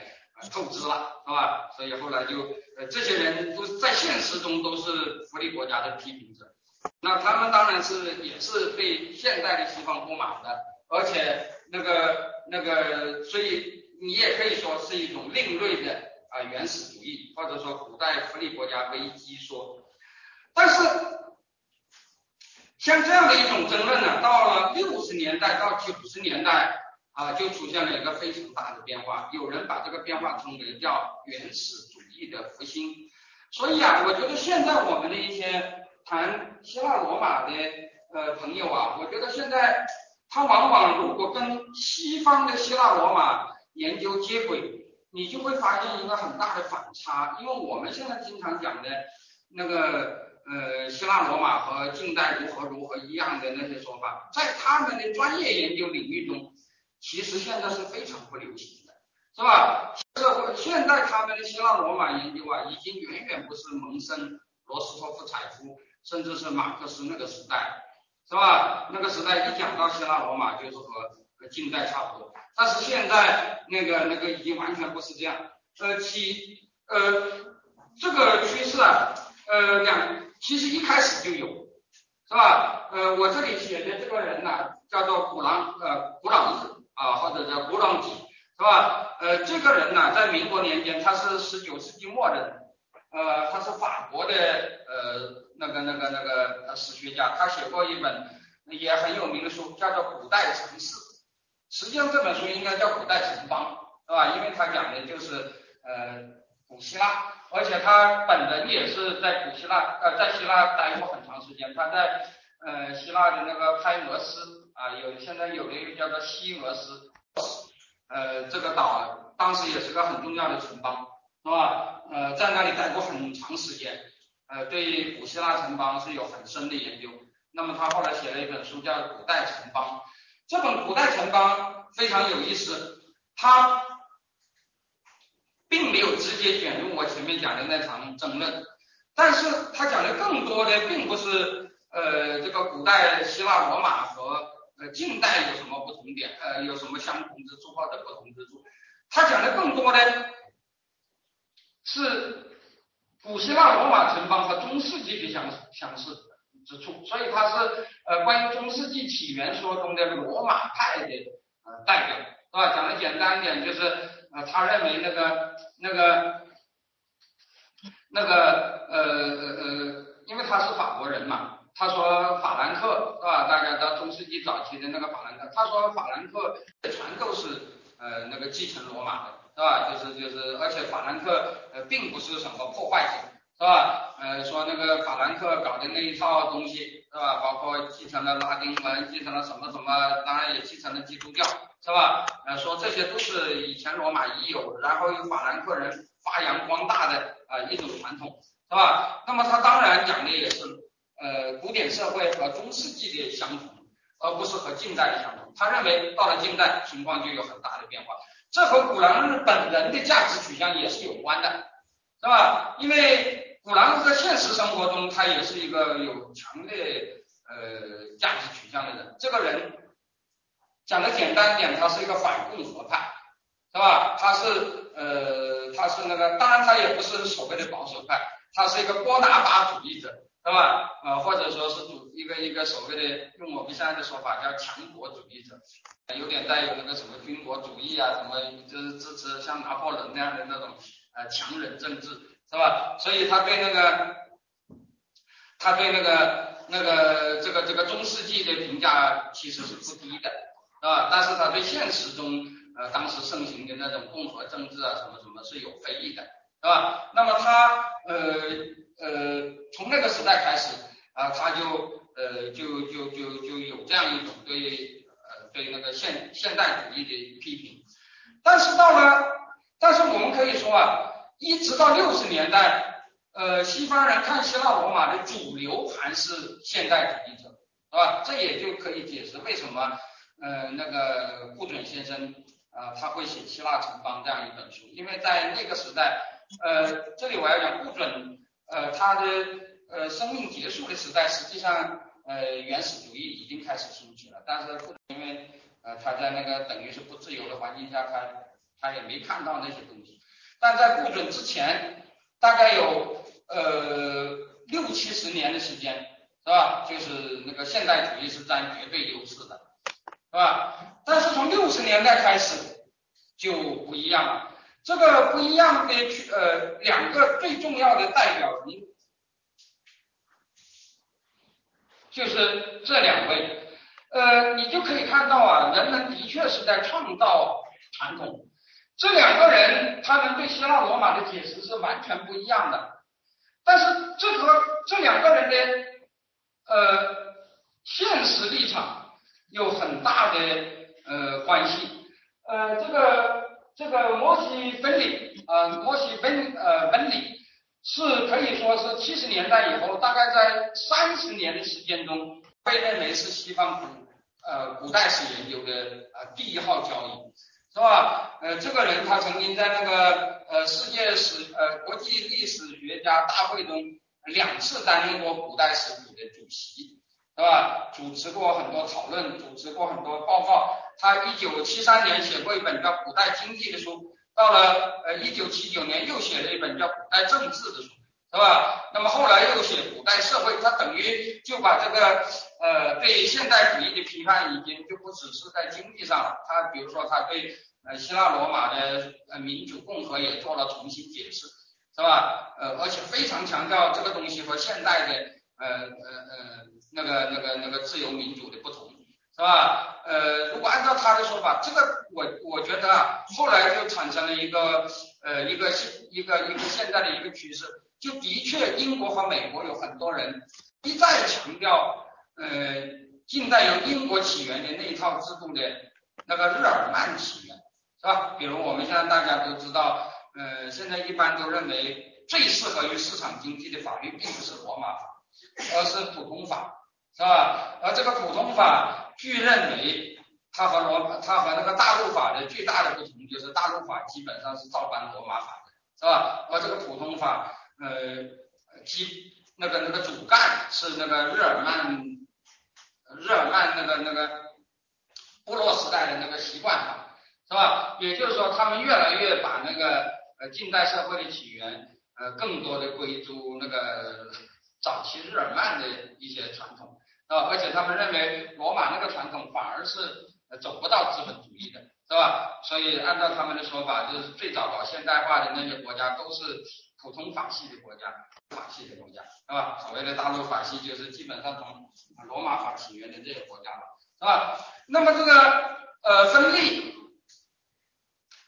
透支了，是吧？所以后来就。呃，这些人都在现实中都是福利国家的批评者，那他们当然是也是被现代的西方不满的，而且那个那个，所以你也可以说是一种另类的啊原始主义，或者说古代福利国家危机说。但是像这样的一种争论呢，到了六十年代到九十年代啊，就出现了一个非常大的变化，有人把这个变化称为叫原始主义。的复兴，所以啊，我觉得现在我们的一些谈希腊罗马的呃朋友啊，我觉得现在他往往如果跟西方的希腊罗马研究接轨，你就会发现一个很大的反差，因为我们现在经常讲的那个呃希腊罗马和近代如何如何一样的那些说法，在他们的专业研究领域中，其实现在是非常不流行的。是吧？社会现在他们的希腊罗马研究啊，已经远远不是蒙森、罗斯托夫采夫，甚至是马克思那个时代，是吧？那个时代一讲到希腊罗马，就是和和近代差不多。但是现在那个那个已经完全不是这样。呃，其呃这个趋势啊，呃两其实一开始就有，是吧？呃，我这里写的这个人呢，叫做古朗呃古朗日啊，或者叫古朗吉。是吧？呃，这个人呢，在民国年间，他是十九世纪末的人，呃，他是法国的呃那个那个那个史学家，他写过一本也很有名的书，叫做《古代城市》。实际上这本书应该叫《古代城邦》，是吧？因为他讲的就是呃古希腊，而且他本人也是在古希腊呃在希腊待过很长时间，他在呃希腊的那个开俄斯啊，有现在有的一个叫做西俄斯。呃，这个岛当时也是个很重要的城邦，是吧？呃，在那里待过很长时间，呃，对古希腊城邦是有很深的研究。那么他后来写了一本书叫《古代城邦》，这本《古代城邦》非常有意思，他并没有直接卷入我前面讲的那场争论，但是他讲的更多的并不是呃这个古代希腊罗马和。呃，近代有什么不同点？呃，有什么相同之处或者不同之处？他讲的更多的是古希腊罗马城邦和中世纪的相相似之处，所以他是呃关于中世纪起源说中的罗马派的呃代表，是吧？讲的简单一点，就是呃他认为那个那个那个呃呃呃，因为他是法国人嘛。他说法兰克是吧？大家知道中世纪早期的那个法兰克。他说法兰克全都是呃那个继承罗马的，是吧？就是就是，而且法兰克呃并不是什么破坏者，是吧？呃说那个法兰克搞的那一套东西，是吧？包括继承了拉丁文，继承了什么什么，当然也继承了基督教，是吧？呃说这些都是以前罗马已有，然后由法兰克人发扬光大的啊一种传统，是吧？那么他当然讲的也是。呃，古典社会和中世纪的相同，而不是和近代的相同。他认为到了近代，情况就有很大的变化。这和古兰日本人的价值取向也是有关的，是吧？因为古兰在现实生活中，他也是一个有强烈呃价值取向的人。这个人讲的简单点，他是一个反共和派，是吧？他是呃，他是那个，当然他也不是所谓的保守派，他是一个波拿巴主义者，是吧？呃，或者说是主一个一个所谓的用我们现在的说法叫强国主义者。有点带有那个什么军国主义啊，什么就是支持像拿破仑那样的那种呃强人政治，是吧？所以他对那个他对那个那个这个这个中世纪的评价其实是不低的，是吧？但是他对现实中呃当时盛行的那种共和政治啊什么什么是有非议的，啊？那么他呃呃从那个时代开始啊，他就呃就就就就有这样一种对呃。对那个现现代主义的批评，但是到了，但是我们可以说啊，一直到六十年代，呃，西方人看希腊罗马的主流还是现代主义者，是吧？这也就可以解释为什么，呃，那个顾准先生啊，他会写《希腊城邦》这样一本书，因为在那个时代，呃，这里我要讲顾准，呃，他的呃生命结束的时代，实际上。呃，原始主义已经开始兴起了，但是因为呃他在那个等于是不自由的环境下，他他也没看到那些东西。但在不准之前，大概有呃六七十年的时间，是吧？就是那个现代主义是占绝对优势的，是吧？但是从六十年代开始就不一样了。这个不一样的去呃两个最重要的代表人。就是这两位，呃，你就可以看到啊，人们的确是在创造传统。这两个人，他们对希腊罗马的解释是完全不一样的。但是这和这两个人的呃现实立场有很大的呃关系。呃，这个这个摩西分里呃，摩西分呃分里。是可以说是七十年代以后，大概在三十年的时间中，被认为是西方古呃古代史研究的呃第一号交易，是吧？呃，这个人他曾经在那个呃世界史呃国际历史学家大会中两次担任过古代史组的主席，是吧？主持过很多讨论，主持过很多报告。他一九七三年写过一本叫《古代经济》的书。到了呃一九七九年又写了一本叫《古代政治》的书，是吧？那么后来又写《古代社会》，他等于就把这个呃对现代主义的批判已经就不只是在经济上了。他比如说他对呃希腊罗马的呃民主共和也做了重新解释，是吧？呃而且非常强调这个东西和现代的呃呃呃那个那个那个自由民主的不同。是吧？呃，如果按照他的说法，这个我我觉得啊，后来就产生了一个呃一个现一个一个现在的一个趋势，就的确英国和美国有很多人一再强调，呃，近代由英国起源的那一套制度的那个日耳曼起源，是吧？比如我们现在大家都知道，呃，现在一般都认为最适合于市场经济的法律并不是罗马法，而是普通法，是吧？而这个普通法。据认为，它和罗，它和那个大陆法的最大的不同就是，大陆法基本上是照搬罗马法的，是吧？而这个普通法，呃，基那个那个主干是那个日耳曼，日耳曼那个那个部落时代的那个习惯法，是吧？也就是说，他们越来越把那个呃近代社会的起源，呃，更多的归诸那个早期日耳曼的一些传统。啊，而且他们认为罗马那个传统反而是走不到资本主义的，是吧？所以按照他们的说法，就是最早搞现代化的那些国家都是普通法系的国家，法系的国家，是吧？所谓的大陆法系就是基本上从罗马法起源的这些国家嘛，是吧？那么这个呃分立，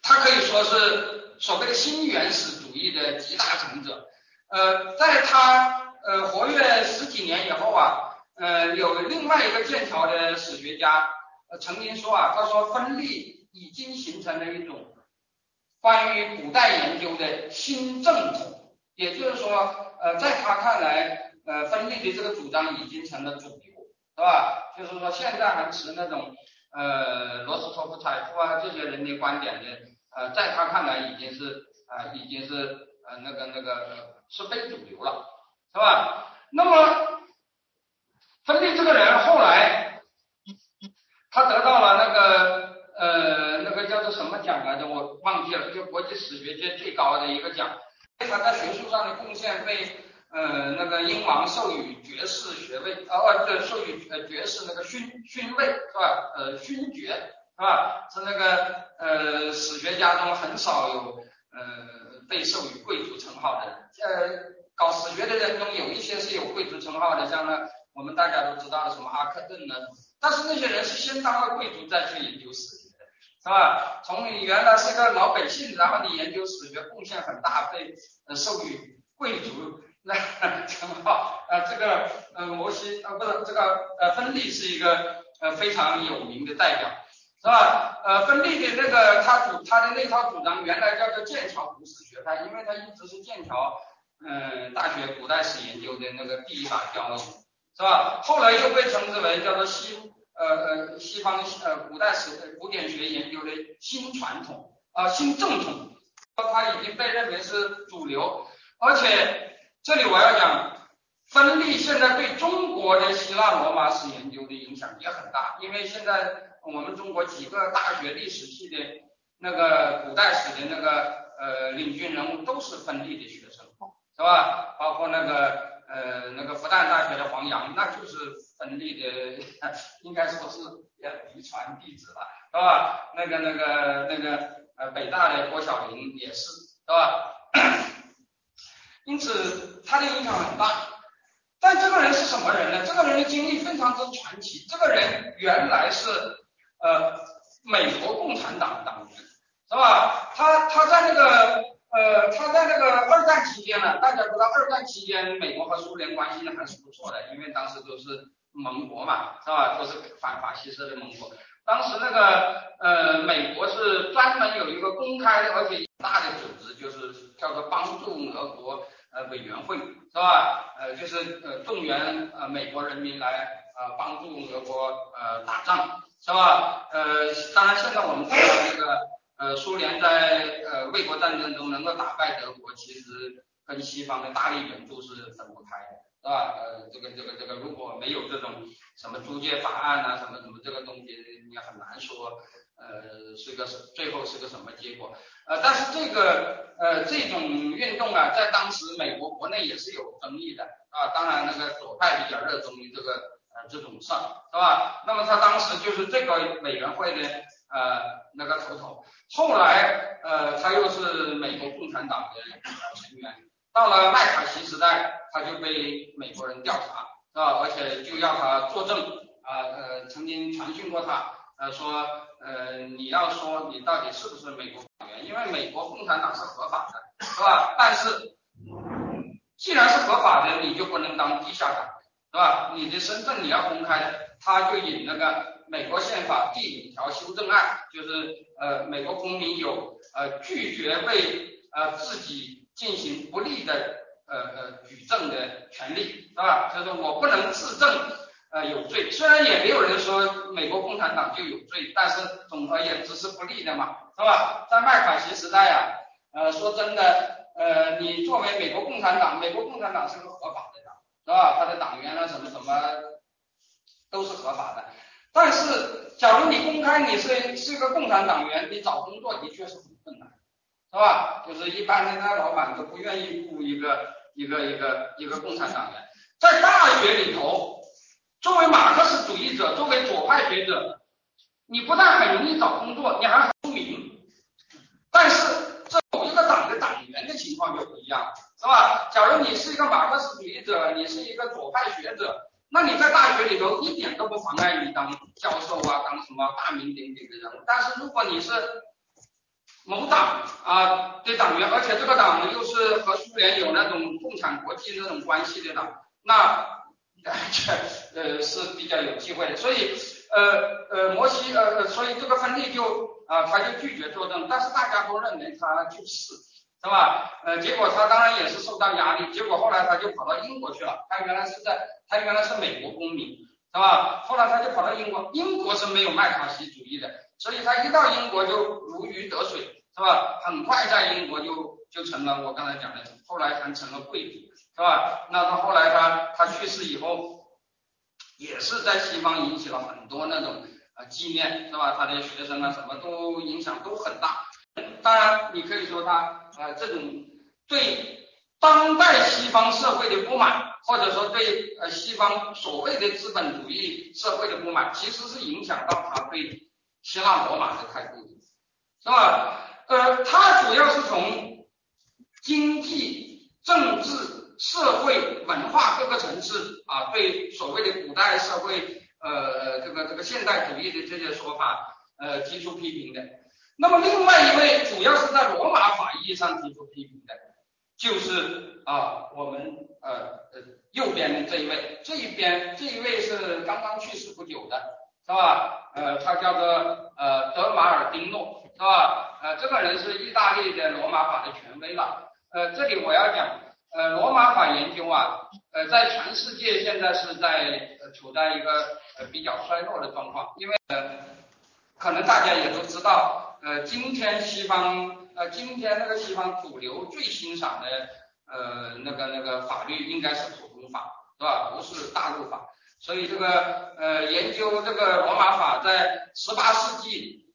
它可以说是所谓的新原始主义的集大成者，呃，在他呃活跃十几年以后啊。呃，有另外一个剑桥的史学家，呃，曾经说啊，他说分立已经形成了一种关于古代研究的新正统，也就是说，呃，在他看来，呃，分立的这个主张已经成了主流，是吧？就是说，现在还持那种呃罗斯托夫采夫啊这些人的观点的，呃，在他看来已经是啊，已经是呃那个那个是非主流了，是吧？那么芬利这个人后来他得到了那个呃那个叫做什么奖来着？我忘记了，就国际史学界最高的一个奖。他在学术上的贡献被呃那个英王授予爵士学位，呃哦对，授予呃爵士那个勋勋位是吧？呃勋爵是吧？是那个呃史学家中很少有呃被授予贵族称号的。呃搞史学的人中有一些是有贵族称号的，像那我们大家都知道的什么阿克顿呢？但是那些人是先当了贵族再去研究史学的，是吧？从你原来是个老百姓，然后你研究史学贡献很大，被呃授予贵族那称号。呃，这个呃摩西呃不是这个呃芬利是一个呃非常有名的代表，是吧？呃芬利的那个他主他的那套主张原来叫做剑桥古史学派，因为他一直是剑桥嗯大学古代史研究的那个第一把交椅，是吧？后来又被称之为叫做西。呃呃，西方呃古代史古典学研究的新传统啊新正统，它已经被认为是主流，而且这里我要讲，芬利现在对中国的希腊罗马史研究的影响也很大，因为现在我们中国几个大学历史系的那个古代史的那个呃领军人物都是芬利的学生，是吧？包括那个呃那个复旦大学的黄洋，那就是。芬利的应该说是遗传弟子吧，是吧？那个、那个、那个，呃，北大的郭晓林也是，是吧？因此他的影响很大。但这个人是什么人呢？这个人的经历非常之传奇。这个人原来是呃美国共产党党员，是吧？他他在那个呃他在那个二战期间呢，大家知道二战期间美国和苏联关系呢还是不错的，因为当时都是。盟国嘛，是吧？都是反法西斯的盟国。当时那个呃，美国是专门有一个公开的而且大的组织，就是叫做帮助俄国呃委员会，是吧？呃，就是呃动员呃美国人民来呃帮助俄国呃打仗，是吧？呃，当然现在我们知道这个呃苏联在呃卫国战争中能够打败德国，其实跟西方的大力援助是分不开的。是吧？呃，这个这个这个，如果没有这种什么租借法案啊，什么什么这个东西，你很难说，呃，是个最后是个什么结果？呃，但是这个呃这种运动啊，在当时美国国内也是有争议的啊。当然，那个左派比较热衷于这个呃这种事儿，是吧？那么他当时就是这个委员会的呃那个头头，后来呃他又是美国共产党的成员。到了麦卡锡时代，他就被美国人调查，是吧？而且就要他作证啊，呃，曾经传讯过他，呃，说，呃，你要说你到底是不是美国党员？因为美国共产党是合法的，是吧？但是，既然是合法的，你就不能当地下党，是吧？你的身份你要公开的。他就引那个美国宪法第五条修正案，就是呃，美国公民有呃拒绝为呃自己。进行不利的呃呃举证的权利，是吧？就是我不能自证呃有罪，虽然也没有人说美国共产党就有罪，但是总而言之是不利的嘛，是吧？在麦卡锡时代啊，呃说真的，呃你作为美国共产党，美国共产党是个合法的党，是吧？他的党员啊什么什么都是合法的，但是假如你公开你是是一个共产党员，你找工作的确是很困难。是吧？就是一般的那老板都不愿意雇一个一个一个一个共产党员。在大学里头，作为马克思主义者，作为左派学者，你不但很容易找工作，你还很出名。但是这某一个党的党员的情况就不一样，是吧？假如你是一个马克思主义者，你是一个左派学者，那你在大学里头一点都不妨碍你当教授啊，当什么大名鼎鼎的人物。但是如果你是某党啊的党员，而且这个党又是和苏联有那种共产国际那种关系的党，那这呃是比较有机会的。所以呃呃摩西呃所以这个芬利就啊他就拒绝作证，但是大家都认为他就是，是吧？呃结果他当然也是受到压力，结果后来他就跑到英国去了。他原来是在他原来是美国公民，是吧？后来他就跑到英国，英国是没有麦卡锡主义的，所以他一到英国就如鱼得水。是吧？很快在英国就就成了我刚才讲的，后来还成了贵族，是吧？那他后来他他去世以后，也是在西方引起了很多那种呃纪念，是吧？他的学生啊什么都影响都很大。你可以说他呃这种对当代西方社会的不满，或者说对呃西方所谓的资本主义社会的不满，其实是影响到他对希腊罗马的态度的，是吧？呃，他主要是从经济、政治、社会、文化各个层次啊，对所谓的古代社会呃这个这个现代主义的这些说法呃提出批评的。那么另外一位主要是在罗马法意义上提出批评的，就是啊我们呃呃右边的这一位，这一边这一位是刚刚去世不久的，是吧？呃，他叫做呃德马尔丁诺，是吧？呃，这个人是意大利的罗马法的权威了。呃，这里我要讲，呃，罗马法研究啊，呃，在全世界现在是在呃处在一个呃比较衰落的状况，因为呃，可能大家也都知道。呃，今天西方呃，今天那个西方主流最欣赏的呃那个那个法律应该是普通法，是吧？不是大陆法。所以这个呃研究这个罗马法在十八世纪，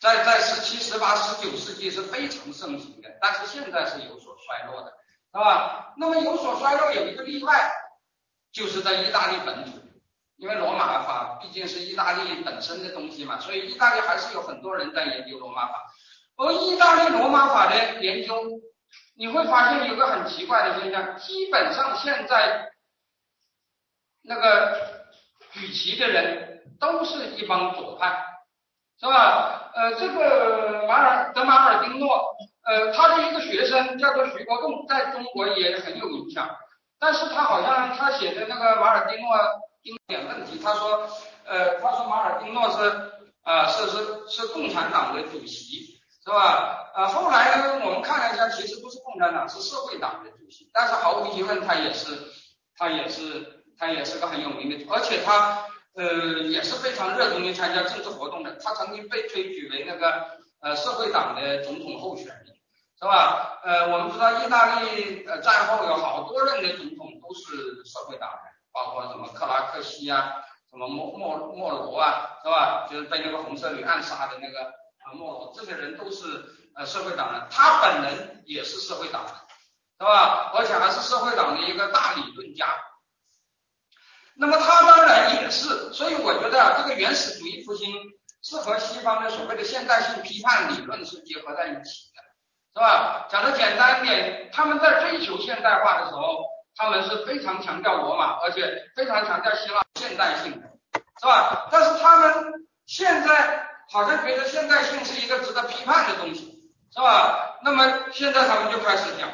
在在十七、十八、十九世纪是非常盛行的，但是现在是有所衰落的，是吧？那么有所衰落有一个例外，就是在意大利本土。因为罗马法毕竟是意大利本身的东西嘛，所以意大利还是有很多人在研究罗马法。而意大利罗马法的研究，你会发现有个很奇怪的现象，基本上现在那个举旗的人都是一帮左派，是吧？呃，这个马尔德马尔丁诺，呃，他的一个学生叫做徐国栋，在中国也很有影响，但是他好像他写的那个马尔丁诺。一点问题，他说，呃，他说马尔丁诺是，啊，是是是共产党的主席，是吧？呃，后来呢，我们看了一下，其实不是共产党，是社会党的主席。但是毫无疑问，他也是，他也是，他也是个很有名的，而且他，呃，也是非常热衷于参加政治活动的。他曾经被推举为那个，呃，社会党的总统候选人，是吧？呃，我们知道意大利呃战后有好多任的总统都是社会党人。包括什么克拉克西啊，什么莫莫莫罗啊，是吧？就是被那个红色女暗杀的那个啊莫罗，这些人都是呃社会党人，他本人也是社会党人，是吧？而且还是社会党的一个大理论家。那么他当然也是，所以我觉得，这个原始主义复兴是和西方的所谓的现代性批判理论是结合在一起的，是吧？讲的简单一点，他们在追求现代化的时候。他们是非常强调罗马，而且非常强调希腊现代性，是吧？但是他们现在好像觉得现代性是一个值得批判的东西，是吧？那么现在他们就开始讲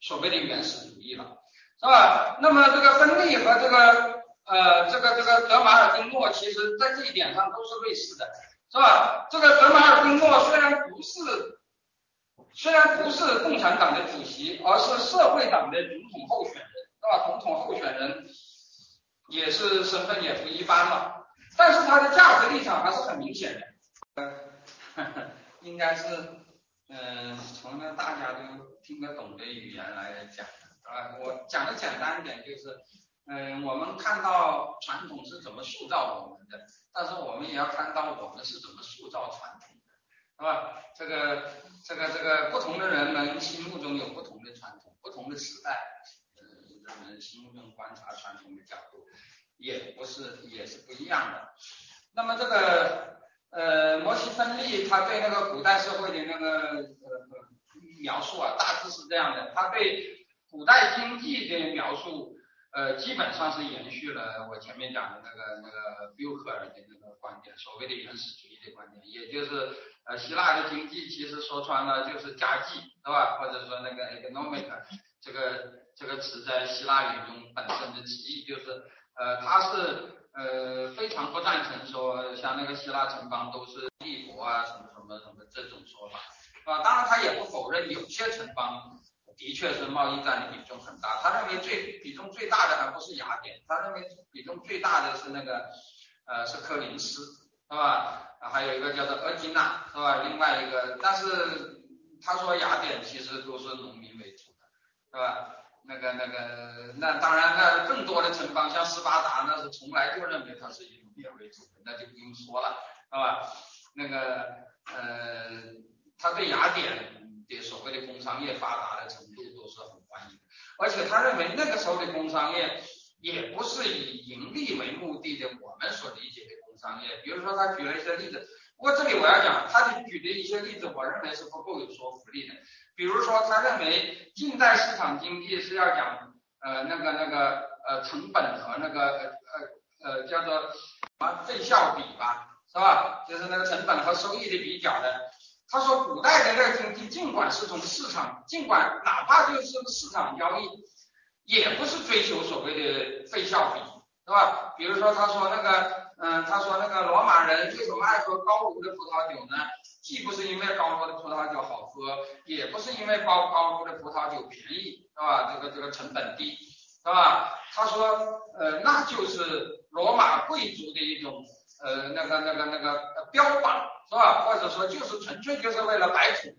所谓的原始主义了，是吧？那么这个芬利和这个呃这个这个德马尔丁诺，其实在这一点上都是类似的，是吧？这个德马尔丁诺虽然不是虽然不是共产党的主席，而是社会党的总统候选。那么？总统候选人也是身份也不一般了，但是他的价值立场还是很明显的。嗯，应该是嗯，从那大家都听得懂的语言来讲，啊，我讲的简单一点就是，嗯，我们看到传统是怎么塑造我们的，但是我们也要看到我们是怎么塑造传统的，是吧？这个这个这个不同的人们心目中有不同的传统，不同的时代。我们心目中观察传统的角度，也不是也是不一样的。那么这个呃摩西分利他对那个古代社会的那个呃描述啊，大致是这样的。他对古代经济的描述，呃基本上是延续了我前面讲的那个那个毕克尔的那个观点，所谓的原始主义的观点，也就是呃希腊的经济其实说穿了就是家计，是吧？或者说那个 economic 这个。这个词在希腊语中本身的词义就是，呃，他是呃非常不赞成说像那个希腊城邦都是帝国啊什么什么什么这种说法，啊，当然他也不否认有些城邦的确是贸易占的比重很大，他认为最比重最大的还不是雅典，他认为比重最大的是那个呃是科林斯，是吧？还有一个叫做额济纳，是吧？另外一个，但是他说雅典其实都是农是吧？那个那个，那当然，那更多的城邦像斯巴达，那是从来就认为它是以农业为主的，那就不用说了，是吧？那个呃，他对雅典的所谓的工商业发达的程度都是很欢迎，而且他认为那个时候的工商业也不是以盈利为目的的，我们所理解的工商业。比如说，他举了一些例子，不过这里我要讲，他举的一些例子，我认为是不够有说服力的。比如说，他认为近代市场经济是要讲呃那个那个呃成本和那个呃呃呃叫做什么费效比吧。是吧？就是那个成本和收益的比较的。他说，古代的那个经济，尽管是从市场，尽管哪怕就是市场交易，也不是追求所谓的费效比，是吧？比如说，他说那个，嗯，他说那个罗马人为什么爱喝高卢的葡萄酒呢？既不是因为高卢的葡萄酒好喝，也不是因为高高卢的葡萄酒便宜，是吧？这个这个成本低，是吧？他说，呃，那就是罗马贵族的一种。呃，那个、那个、那个标榜是吧？或者说就是纯粹就是为了摆土。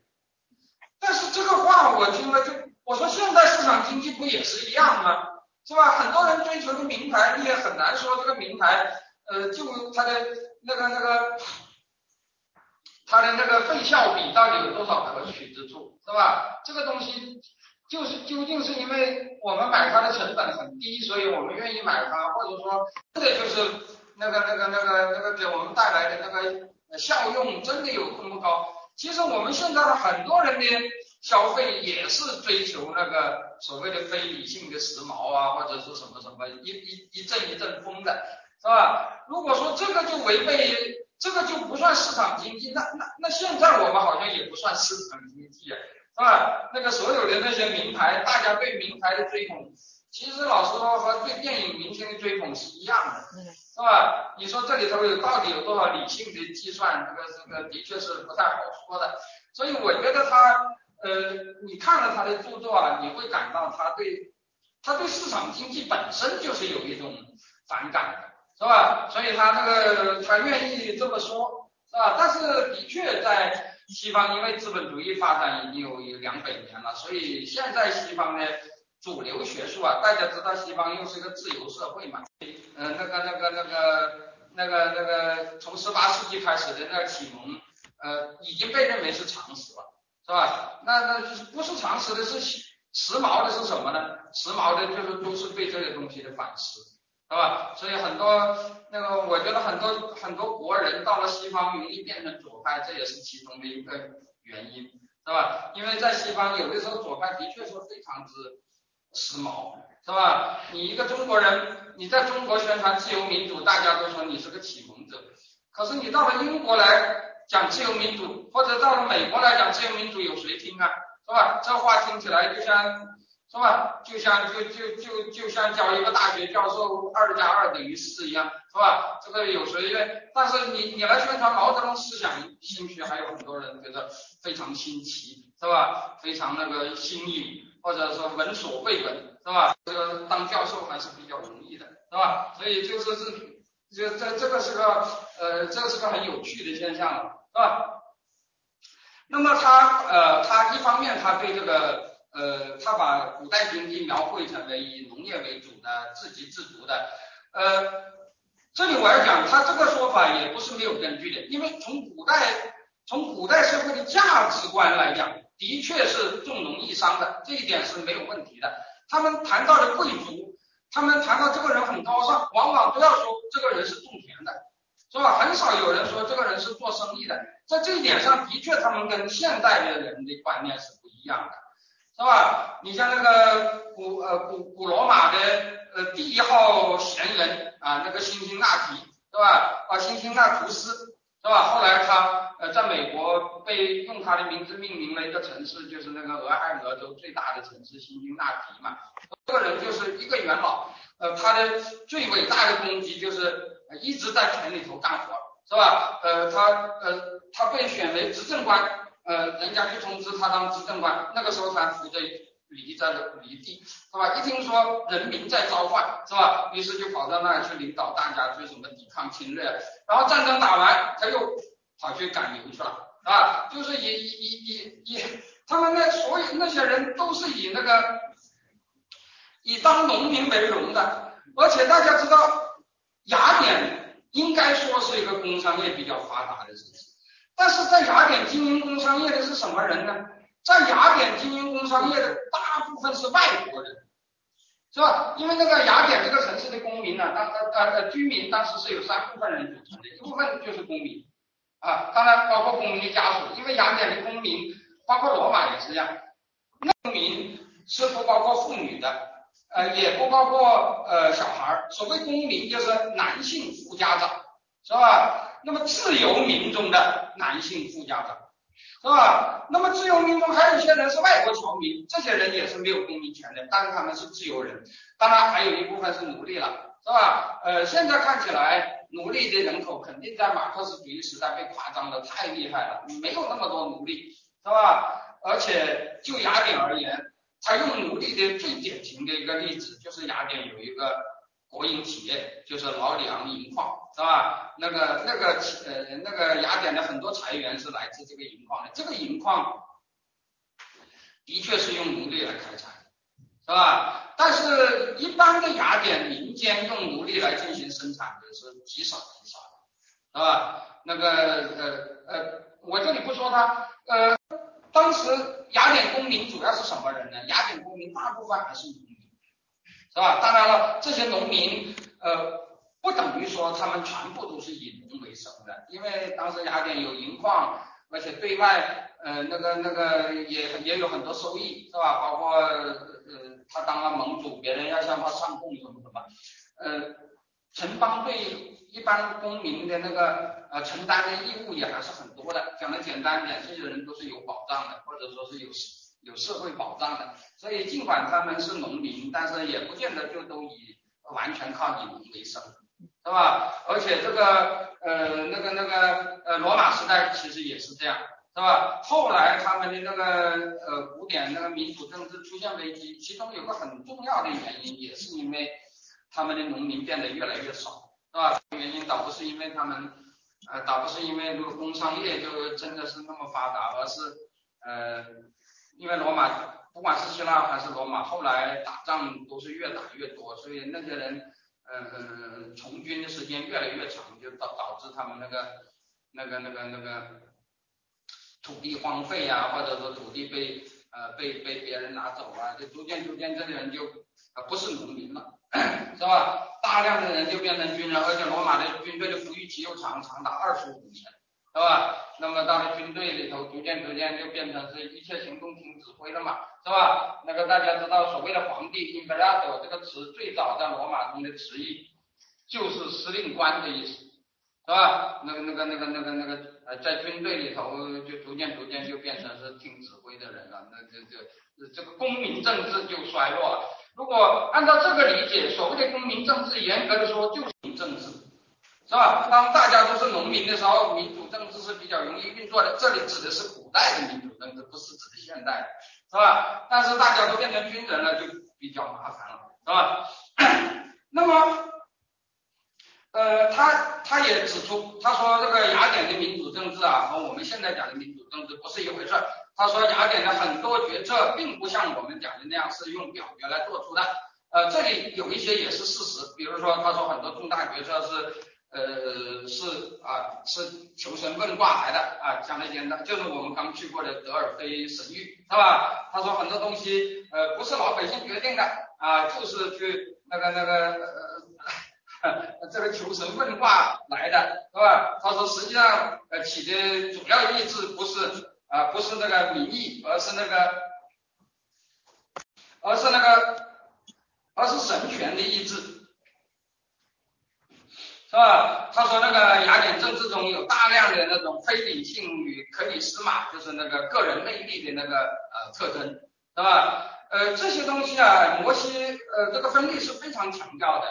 但是这个话我听了就，我说现在市场经济不也是一样吗？是吧？很多人追求的名牌，你也很难说这个名牌，呃，就它的那个那个，它的那个费效比到底有多少可取之处，是吧？这个东西就是究竟是因为我们买它的成本很低，所以我们愿意买它，或者说这个就是。那个、那个、那个、那个给我们带来的那个效用真的有那么高？其实我们现在的很多人的消费也是追求那个所谓的非理性的时髦啊，或者是什么什么一一一阵一阵风的，是吧？如果说这个就违背，这个就不算市场经济，那那那现在我们好像也不算市场经济啊，是吧？那个所有的那些名牌，大家对名牌的追捧。其实老实说，和对电影明星的追捧是一样的，是吧？你说这里头有到底有多少理性的计算？这个这个的确是不太好说的。所以我觉得他，呃，你看了他的著作啊，你会感到他对他对市场经济本身就是有一种反感的，是吧？所以他那个他愿意这么说，是吧？但是的确在西方，因为资本主义发展已经有有两百年了，所以现在西方呢。主流学术啊，大家知道西方又是一个自由社会嘛，嗯，那个那个那个那个那个从十八世纪开始的那个启蒙，呃，已经被认为是常识了，是吧？那那就是不是常识的是时髦的是什么呢？时髦的就是都是对这些东西的反思，是吧？所以很多那个我觉得很多很多国人到了西方容易变成左派，这也是其中的一个原因，是吧？因为在西方有的时候左派的确是非常之。时髦是吧？你一个中国人，你在中国宣传自由民主，大家都说你是个启蒙者。可是你到了英国来讲自由民主，或者到了美国来讲自由民主，有谁听啊？是吧？这话听起来就像是吧？就像就就就就像教一个大学教授二加二等于四一样，是吧？这个有谁愿？但是你你来宣传毛泽东思想，兴许还有很多人觉得非常新奇，是吧？非常那个新颖。或者说闻所未闻，是吧？这个当教授还是比较容易的，是吧？所以就说是，这这这个是个呃，这是个很有趣的现象了，是吧？那么他呃，他一方面他对这个呃，他把古代经济描绘成为以农业为主的、自给自足的，呃，这里我要讲，他这个说法也不是没有根据的，因为从古代从古代社会的价值观来讲。的确是重农抑商的，这一点是没有问题的。他们谈到的贵族，他们谈到这个人很高尚，往往都要说这个人是种田的，是吧？很少有人说这个人是做生意的。在这一点上的确，他们跟现代的人的观念是不一样的，是吧？你像那个古呃古古罗马的呃第一号贤人啊，那个辛辛那提，是吧？啊，辛辛那图斯。是吧？后来他呃，在美国被用他的名字命名了一个城市，就是那个俄亥俄州最大的城市辛辛那提嘛。这个人就是一个元老，呃，他的最伟大的功绩就是一直在城里头干活，是吧？呃，他呃，他被选为执政官，呃，人家去通知他当执政官，那个时候他扶着离在了离地，是吧？一听说人民在召唤，是吧？于是就跑到那儿去领导大家去什么抵抗侵略，然后战争打完，他又跑去赶牛去了，啊，就是以以以以他们那所有那些人都是以那个以当农民为荣的，而且大家知道雅典应该说是一个工商业比较发达的城市。但是在雅典经营工商业的是什么人呢？在雅典经营工商业的大部分是外国人，是吧？因为那个雅典这个城市的公民呢，当呃呃居民当时是有三部分人组成的，一部分就是公民啊，当然包括公民的家属，因为雅典的公民包括罗马也是一样，公民是不包括妇女的，呃也不包括呃小孩，所谓公民就是男性富家长，是吧？那么自由民中的男性富家长，是吧？那么自由民中还有一些人是外国侨民，这些人也是没有公民权的，但是他们是自由人。当然还有一部分是奴隶了，是吧？呃，现在看起来奴隶的人口肯定在马克思主义时代被夸张的太厉害了，没有那么多奴隶，是吧？而且就雅典而言，他用奴隶的最典型的一个例子就是雅典有一个。国营企业就是劳里昂银矿，是吧？那个那个呃那个雅典的很多财源是来自这个银矿的。这个银矿的确是用奴隶来开采，是吧？但是，一般的雅典民间用奴隶来进行生产的是极少极少的，是吧？那个呃呃，我这里不说他，呃，当时雅典公民主要是什么人呢？雅典公民大部分还是农民。是吧？当然了，这些农民呃不等于说他们全部都是以农为生的，因为当时雅典有银矿，而且对外呃那个那个也也有很多收益，是吧？包括呃他当了盟主，别人要向他上贡什么什么。呃，城邦对一般公民的那个呃承担的义务也还是很多的。讲的简单点，这些人都是有保障的，或者说是有。有社会保障的，所以尽管他们是农民，但是也不见得就都以完全靠以农为生，是吧？而且这个呃那个那个呃罗马时代其实也是这样，是吧？后来他们的那个呃古典那个民主政治出现危机，其中有个很重要的原因，也是因为他们的农民变得越来越少，是吧？原因倒不是因为他们呃倒不是因为这个工商业就真的是那么发达，而是呃。因为罗马不管是希腊还是罗马，后来打仗都是越打越多，所以那些人，嗯嗯，从军的时间越来越长，就导导致他们那个那个那个那个土地荒废啊，或者说土地被呃被被别人拿走啊，就逐渐逐渐这些人就呃不是农民了，是吧？大量的人就变成军人，而且罗马的军队的服役期又长，长达二十五年。是吧？那么到了军队里头，逐渐逐渐就变成是一切行动听指挥了嘛，是吧？那个大家知道，所谓的皇帝听布拉德这个词，最早在罗马中的词义就是司令官的意思，是吧？那个那个那个那个那个呃，在军队里头就逐渐逐渐就变成是听指挥的人了，那这这这个公民政治就衰落了。如果按照这个理解，所谓的公民政治，严格的说就是政治。是吧？当大家都是农民的时候，民主政治是比较容易运作的。这里指的是古代的民主政治，不是指的现代，是吧？但是大家都变成军人了，就比较麻烦了，是吧？那么，呃，他他也指出，他说这个雅典的民主政治啊，和我们现在讲的民主政治不是一回事。他说雅典的很多决策并不像我们讲的那样是用表决来做出的。呃，这里有一些也是事实，比如说他说很多重大决策是。呃，是啊，是求神问卦来的啊，讲的简单，就是我们刚去过的德尔菲神域，是吧？他说很多东西，呃，不是老百姓决定的啊，就是去那个那个呃，这个求神问卦来的，是吧？他说实际上，呃，起的主要意志不是啊，不是那个民意，而是那个，而是那个，而是神权的意志。是吧？他说那个雅典政治中有大量的那种非理性与可以司马，就是那个个人魅力的那个呃特征，是吧？呃，这些东西啊，摩西呃这个分类是非常强调的。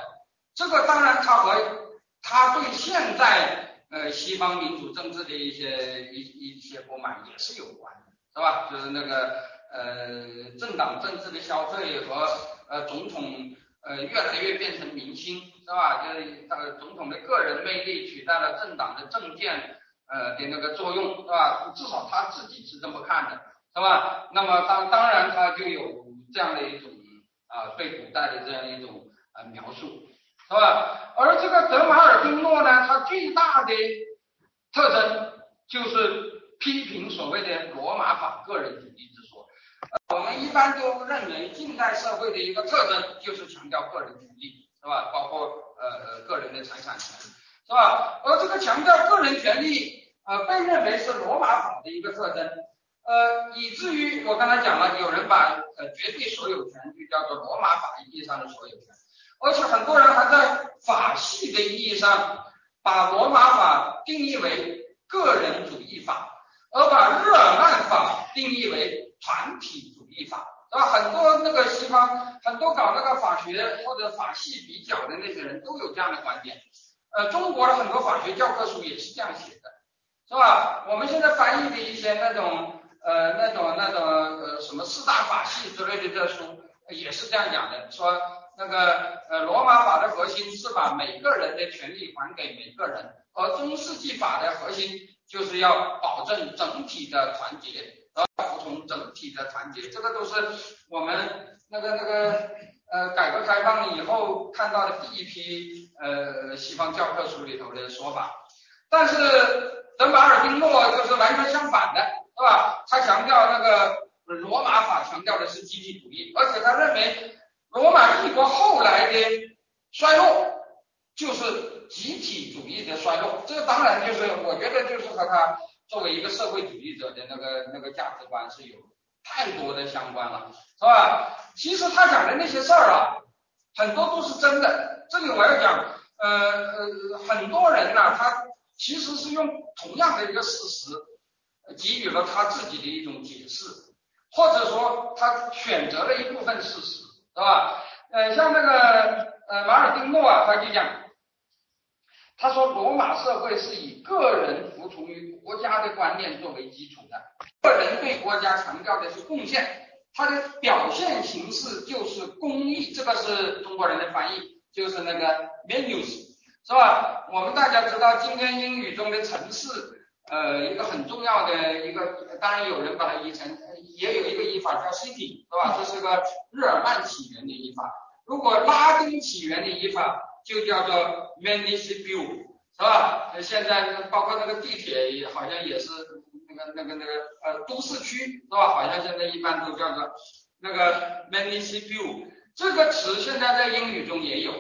这个当然他和他对现在呃西方民主政治的一些一一些不满也是有关的，是吧？就是那个呃政党政治的消退和呃总统呃越来越变成明星，是吧？就是呃总统的个人魅力取代了政党的政见呃的那个作用，是吧？至少他自己是这么看的，是吧？那么当当然他就有这样的一种啊对古代的这样一种呃描述，是吧？而这个德马尔丁诺呢，他最大的特征就是批评所谓的罗马法个人主义之说。我们一般都认为近代社会的一个特征就是强调个人主义，是吧？包括呃个人的财产权，是吧？而这个强调个人权利，呃，被认为是罗马法的一个特征，呃，以至于我刚才讲了，有人把呃绝对所有权就叫做罗马法意义上的所有权，而且很多人还在法系的意义上把罗马法定义为个人主义法，而把日耳曼法定义为团体主义法，是吧？很多那个西方很多搞那个法学或者法系比较的那些人都有这样的观点，呃，中国的很多法学教科书也是这样写的，是吧？我们现在翻译的一些那种呃那种那种呃什么四大法系之类的这书也是这样讲的，说那个呃罗马法的核心是把每个人的权利还给每个人，而中世纪法的核心就是要保证整体的团结。从整体的团结，这个都是我们那个那个呃改革开放以后看到的第一批呃西方教科书里头的说法。但是德马尔丁诺就是完全相反的，是吧？他强调那个罗马法强调的是集体主义，而且他认为罗马帝国后来的衰落就是集体主义的衰落。这个当然就是我觉得就是和他。作为一个社会主义者的那个那个价值观是有太多的相关了，是吧？其实他讲的那些事儿啊，很多都是真的。这里我要讲，呃呃，很多人呢，他其实是用同样的一个事实，给予了他自己的一种解释，或者说他选择了一部分事实，是吧？呃，像那个呃马尔丁诺啊，他就讲。他说，罗马社会是以个人服从于国家的观念作为基础的，个人对国家强调的是贡献，它的表现形式就是公益，这个是中国人的翻译，就是那个 menus，是吧？我们大家知道，今天英语中的城市，呃，一个很重要的一个，当然有人把它译成，也有一个译法叫 city，是吧？这是个日耳曼起源的译法，如果拉丁起源的译法。就叫做 municipal，是吧？现在包括那个地铁也好像也是那个那个那个呃都市区，是吧？好像现在一般都叫做那个 municipal。这个词现在在英语中也有，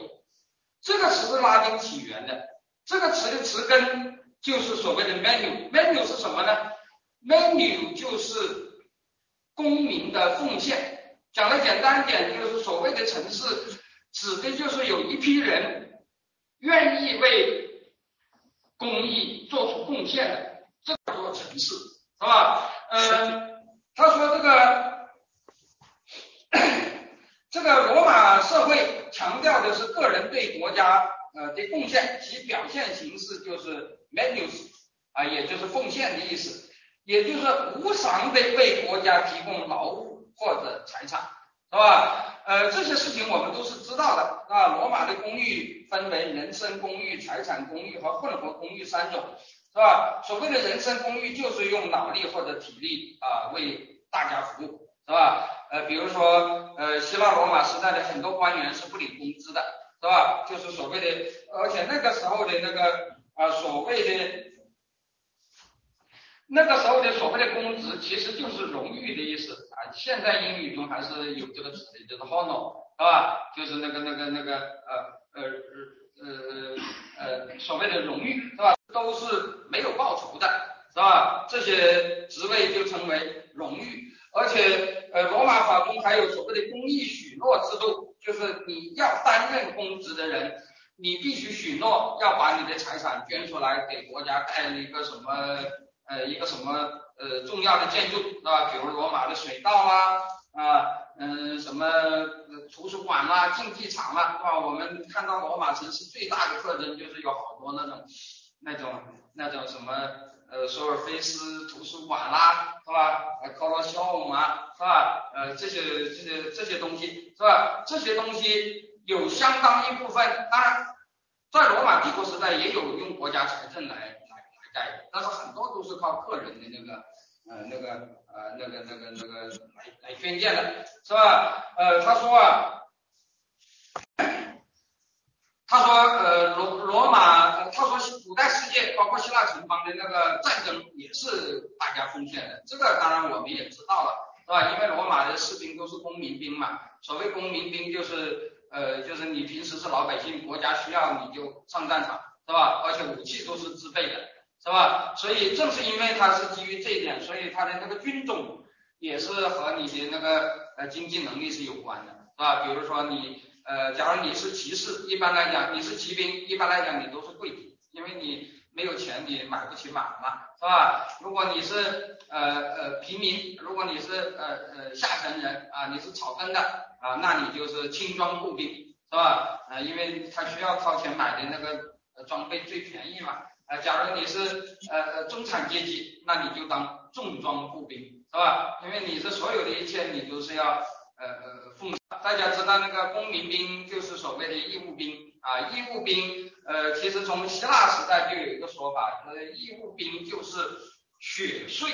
这个词是拉丁起源的，这个词的词根就是所谓的 menu。menu 是什么呢？menu 就是公民的奉献。讲的简单一点，就是所谓的城市。指的就是有一批人愿意为公益做出贡献的，这叫做城市，是吧？嗯，他说这个这个罗马社会强调的是个人对国家呃的贡献，其表现形式就是 menus 啊，也就是奉献的意思，也就是无偿的为国家提供劳务或者财产，是吧？呃，这些事情我们都是知道的啊。罗马的公寓分为人身公寓、财产公寓和混合公寓三种，是吧？所谓的人身公寓就是用脑力或者体力啊为大家服务，是吧？呃，比如说呃，希腊罗马时代的很多官员是不领工资的，是吧？就是所谓的，而且那个时候的那个啊所谓的。那个时候的所谓的公职其实就是荣誉的意思啊，现在英语中还是有这个词的，就是 honor，是吧？就是那个那个那个呃呃呃呃所谓的荣誉，是吧？都是没有报酬的，是吧？这些职位就称为荣誉，而且呃罗马法中还有所谓的公益许诺制度，就是你要担任公职的人，你必须许诺要把你的财产捐出来给国家盖一个什么。呃，一个什么呃重要的建筑是吧？比如罗马的水道啊，啊，嗯，什么图书馆啦、竞技场啦，是吧？我们看到罗马城市最大的特征就是有好多那种那种那种什么呃索尔菲斯图书馆啦，是吧？呃科罗肖姆啊，是吧？呃这些这些这些东西是吧？这些东西有相当一部分，当然在罗马帝国时代也有用国家财政来来来盖的，但是很多都是靠个人的那个呃那个呃那个那个那个来来捐建的，是吧？呃他说啊。他说，呃，罗罗马，他说古代世界包括希腊城邦的那个战争也是大家奉献的，这个当然我们也知道了，是吧？因为罗马的士兵都是公民兵嘛，所谓公民兵就是，呃，就是你平时是老百姓，国家需要你就上战场，是吧？而且武器都是自备的，是吧？所以正是因为他是基于这一点，所以他的那个军种也是和你的那个呃经济能力是有关的，是吧？比如说你。呃，假如你是骑士，一般来讲你是骑兵，一般来讲你都是贵族，因为你没有钱，你买不起马嘛，是吧？如果你是呃呃平民，如果你是呃呃下层人啊，你是草根的啊，那你就是轻装步兵，是吧？啊，因为他需要掏钱买的那个装备最便宜嘛。啊，假如你是呃中产阶级，那你就当重装步兵，是吧？因为你这所有的一切你都是要呃呃奉。大家知道那个公民兵就是所谓的义务兵啊，义务兵，呃，其实从希腊时代就有一个说法，义务兵就是血税，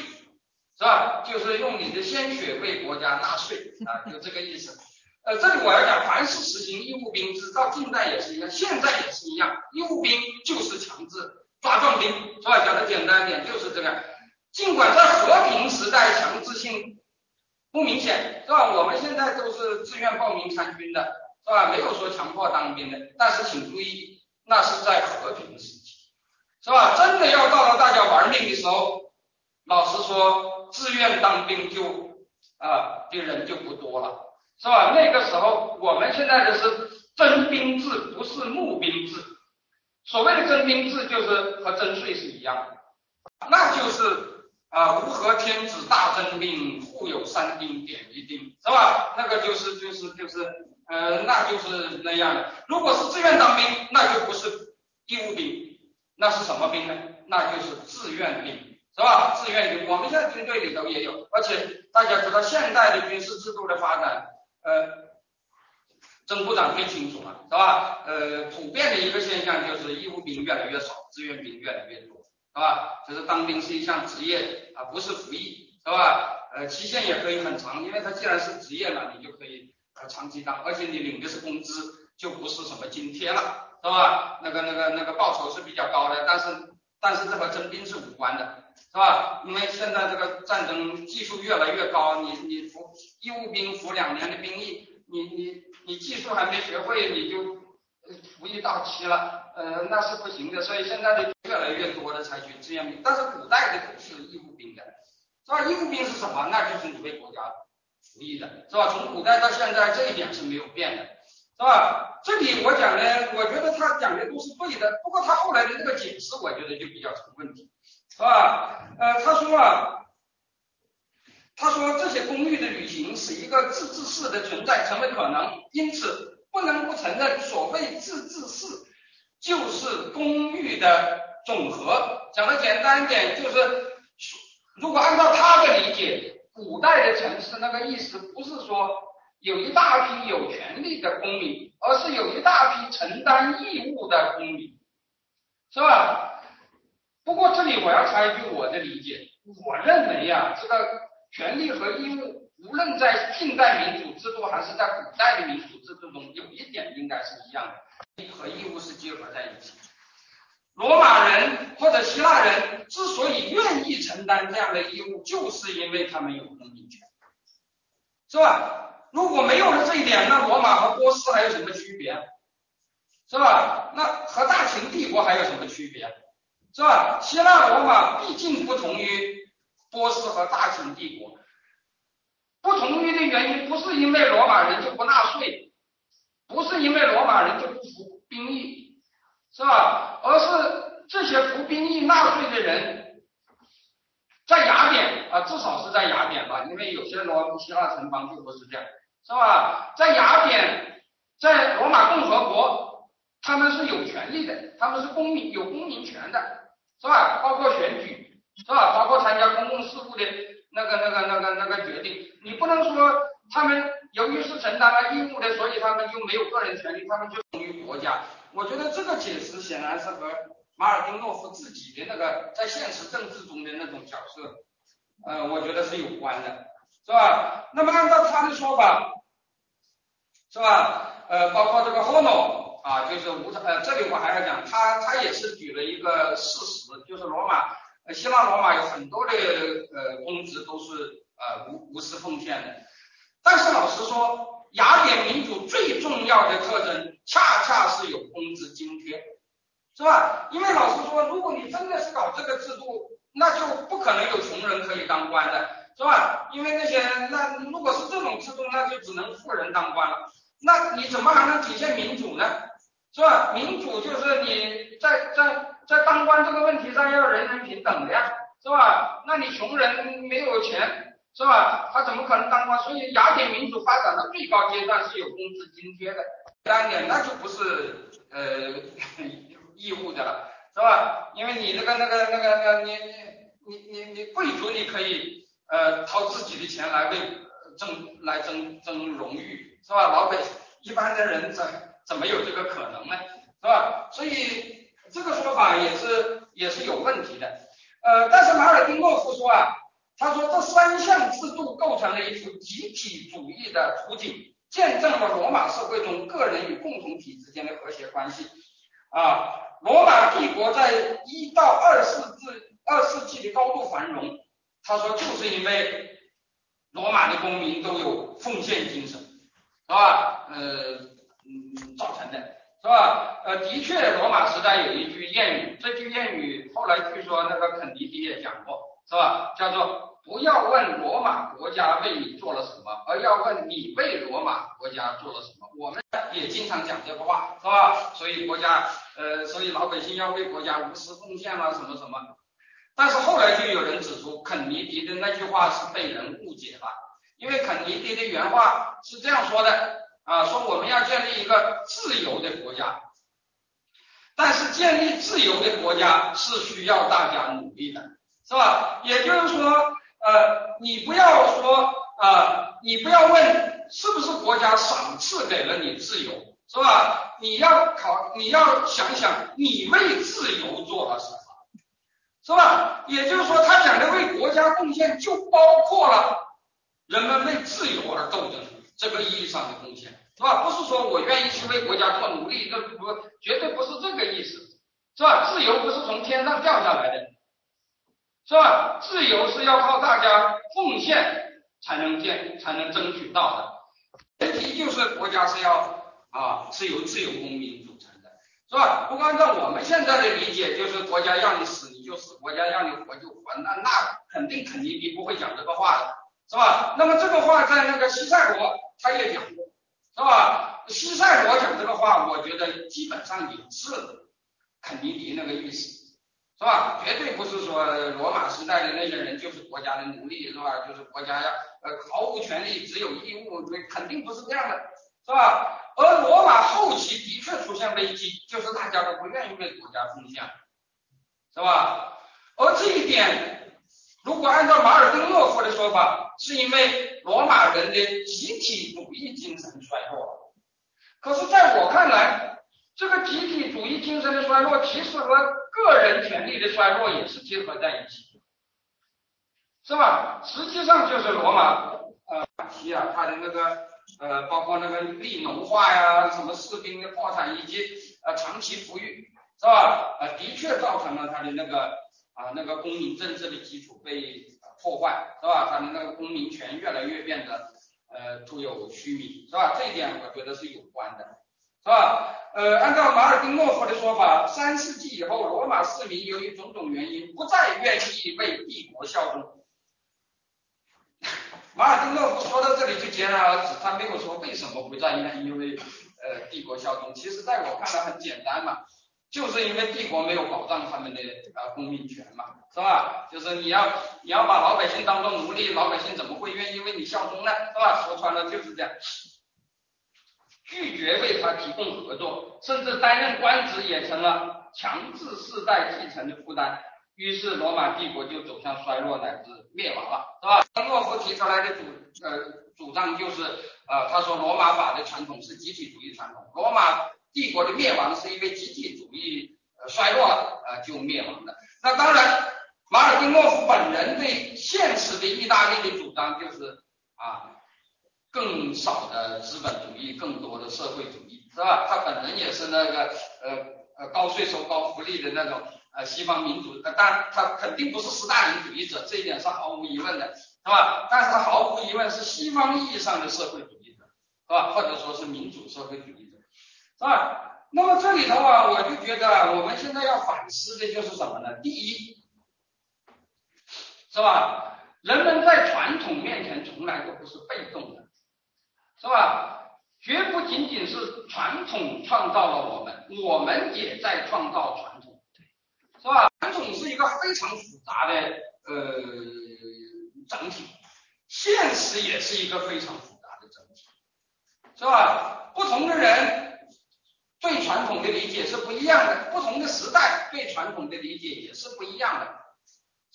是吧？就是用你的鲜血为国家纳税啊，就这个意思。呃，这里我要讲，凡是实行义务兵制，到近代也是一样，现在也是一样，义务兵就是强制抓壮丁，是吧？讲的简单点就是这个。尽管在和平时代强制性。不明显是吧？我们现在都是自愿报名参军的，是吧？没有说强迫当兵的。但是请注意，那是在和平时期，是吧？真的要到了大家玩命的时候，老实说，自愿当兵就啊的人就不多了，是吧？那个时候我们现在的是征兵制，不是募兵制。所谓的征兵制，就是和征税是一样的，那就是。啊，吾和天子大征兵，户有三丁点一丁，是吧？那个就是就是就是，呃，那就是那样的。如果是自愿当兵，那就不是义务兵，那是什么兵呢？那就是自愿兵，是吧？自愿兵，我们现在军队里头也有，而且大家知道现代的军事制度的发展，呃，曾部长最清楚了，是吧？呃，普遍的一个现象就是义务兵越来越少，志愿兵越来越多。是吧？就是当兵是一项职业啊，不是服役，是吧？呃，期限也可以很长，因为他既然是职业了，你就可以呃长期当，而且你领的是工资，就不是什么津贴了，是吧？那个那个那个报酬是比较高的，但是但是这和征兵是无关的，是吧？因为现在这个战争技术越来越高，你你服义务兵服两年的兵役，你你你技术还没学会，你就。服役到期了，呃，那是不行的，所以现在的越来越多的采取志愿兵，但是古代的都是义务兵的，是吧？义务兵是什么？那就是你为国家服役的，是吧？从古代到现在这一点是没有变的，是吧？这里我讲呢，我觉得他讲的都是对的，不过他后来的这个解释，我觉得就比较成问题，是吧？呃，他说啊，他说这些公寓的旅行使一个自治市的存在成为可能，因此。不能不承认，所谓自治市就是公寓的总和。讲的简单一点，就是如果按照他的理解，古代的城市那个意思不是说有一大批有权利的公民，而是有一大批承担义务的公民，是吧？不过这里我要插一句我的理解，我认为呀，这个权利和义务。无论在近代民主制度还是在古代的民主制度中，有一点应该是一样的，权利和义务是结合在一起。罗马人或者希腊人之所以愿意承担这样的义务，就是因为他们有公民权，是吧？如果没有了这一点，那罗马和波斯还有什么区别？是吧？那和大秦帝国还有什么区别？是吧？希腊罗马毕竟不同于波斯和大秦帝国。不同意的原因不是因为罗马人就不纳税，不是因为罗马人就不服兵役，是吧？而是这些服兵役纳税的人，在雅典啊，至少是在雅典吧，因为有些罗希腊城邦就不是这样，是吧？在雅典，在罗马共和国，他们是有权利的，他们是公民，有公民权的，是吧？包括选举，是吧？包括参加公共事务的那个、那个、那个、那个决定，你不能说他们由于是承担了义务的，所以他们就没有个人权利，他们就属于国家。我觉得这个解释显然是和马尔丁诺夫自己的那个在现实政治中的那种角色，呃，我觉得是有关的，是吧？那么按照他的说法，是吧？呃，包括这个 Hono 啊，就是无呃，这里我还要讲，他他也是举了一个事实，就是罗马，希腊罗马有很多的呃公职都是呃无无私奉献的，但是老实说，雅典民主最重要的特征，恰恰是有工资津贴，是吧？因为老实说，如果你真的是搞这个制度，那就不可能有穷人可以当官的，是吧？因为那些那如果是这种制度，那就只能富人当官了。那你怎么还能体现民主呢？是吧？民主就是你在在在当官这个问题上要人人平等的呀，是吧？那你穷人没有钱，是吧？他怎么可能当官？所以雅典民主发展的最高阶段是有工资津贴的，当然那就不是呃 义务的了，是吧？因为你那个那个那个那你你你你你贵族你可以呃掏自己的钱来为争来争争荣誉。是吧？老百姓一般的人怎怎么有这个可能呢？是吧？所以这个说法也是也是有问题的。呃，但是马尔丁诺夫说啊，他说这三项制度构成了一幅集体主义的图景，见证了罗马社会中个人与共同体之间的和谐关系。啊，罗马帝国在一到二世纪二世纪的高度繁荣，他说就是因为罗马的公民都有奉献精神。是吧？呃，嗯，造成的，是吧？呃，的确，罗马时代有一句谚语，这句谚语后来据说那个肯尼迪也讲过，是吧？叫做不要问罗马国家为你做了什么，而要问你为罗马国家做了什么。我们也经常讲这个话，是吧？所以国家，呃，所以老百姓要为国家无私奉献啊什么什么。但是后来就有人指出，肯尼迪的那句话是被人误解了。因为肯尼迪的原话是这样说的啊，说我们要建立一个自由的国家，但是建立自由的国家是需要大家努力的，是吧？也就是说，呃，你不要说啊，你不要问是不是国家赏赐给了你自由，是吧？你要考，你要想想你为自由做了什么，是吧？也就是说，他讲的为国家贡献就包括了。人们为自由而斗争，这个意义上的贡献，是吧？不是说我愿意去为国家做努力，这不绝对不是这个意思，是吧？自由不是从天上掉下来的，是吧？自由是要靠大家奉献才能建，才能争取到的。前提就是国家是要啊，是由自由公民组成的，是吧？不按照我们现在的理解，就是国家让你死你就死，国家让你活就活，那那肯定肯定你不会讲这个话的。是吧？那么这个话在那个西塞罗他也讲过，是吧？西塞罗讲这个话，我觉得基本上也是肯尼迪那个意思，是吧？绝对不是说罗马时代的那些人就是国家的奴隶，是吧？就是国家要呃毫无权利，只有义务，肯定不是这样的，是吧？而罗马后期的确出现危机，就是大家都不愿意为国家奉献，是吧？而这一点。如果按照马尔登诺夫的说法，是因为罗马人的集体主义精神衰弱了。可是，在我看来，这个集体主义精神的衰落，其实和个人权利的衰落也是结合在一起，是吧？实际上就是罗马呃期啊，他的那个呃，包括那个力农化呀，什么士兵的破产，以及呃长期富裕，是吧？呃，的确造成了他的那个。啊，那个公民政治的基础被破坏，是吧？他的那个公民权越来越变得呃徒有虚名，是吧？这一点我觉得是有关的，是吧？呃，按照马尔丁诺夫的说法，三世纪以后，罗马市民由于种种原因不再愿意为帝国效忠。马尔丁诺夫说到这里就戛然而止，他没有说为什么不再愿意为呃帝国效忠。其实在我看来很简单嘛。就是因为帝国没有保障他们的呃公民权嘛，是吧？就是你要你要把老百姓当做奴隶，老百姓怎么会愿意为你效忠呢？是吧？说穿了就是这样，拒绝为他提供合作，甚至担任官职也成了强制世代继承的负担。于是罗马帝国就走向衰落乃至灭亡了，是吧？诺夫提出来的主呃主张就是呃他说罗马法的传统是集体主义传统，罗马帝国的灭亡是因为集体主义衰落了呃就灭亡的。那当然，马尔丁诺夫本人对现实的意大利的主张就是啊更少的资本主义，更多的社会主义，是吧？他本人也是那个呃呃高税收高福利的那种。呃，西方民主，呃，当然他肯定不是斯大林主义者，这一点是毫无疑问的，是吧？但是他毫无疑问是西方意义上的社会主义者，是吧？或者说是民主社会主义，是吧？那么这里头啊，我就觉得我们现在要反思的就是什么呢？第一，是吧？人们在传统面前从来都不是被动的，是吧？绝不仅仅是传统创造了我们，我们也在创造传统。是吧？传统是一个非常复杂的呃整体，现实也是一个非常复杂的整体，是吧？不同的人对传统的理解是不一样的，不同的时代对传统的理解也是不一样的，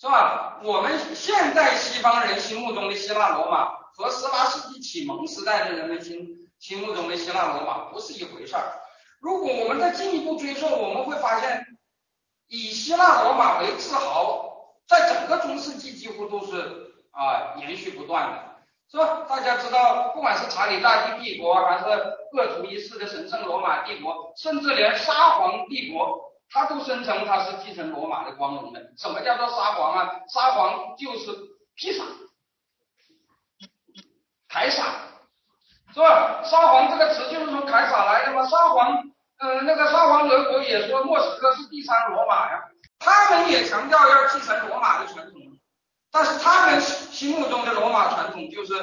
是吧？我们现在西方人心目中的希腊罗马和十八世纪启蒙时代的人们心心目中的希腊罗马不是一回事儿。如果我们再进一步追溯，我们会发现。以希腊罗马为自豪，在整个中世纪几乎都是啊延续不断的，是吧？大家知道，不管是查理大帝帝国，还是鄂图一世的神圣罗马帝国，甚至连沙皇帝国，他都声称他是继承罗马的光荣的。什么叫做沙皇啊？沙皇就是披萨、凯撒，是吧？沙皇这个词就是从凯撒来的嘛。沙皇。嗯，那个沙皇俄国也说莫斯科是第三罗马呀，他们也强调要继承罗马的传统，但是他们心目中的罗马传统就是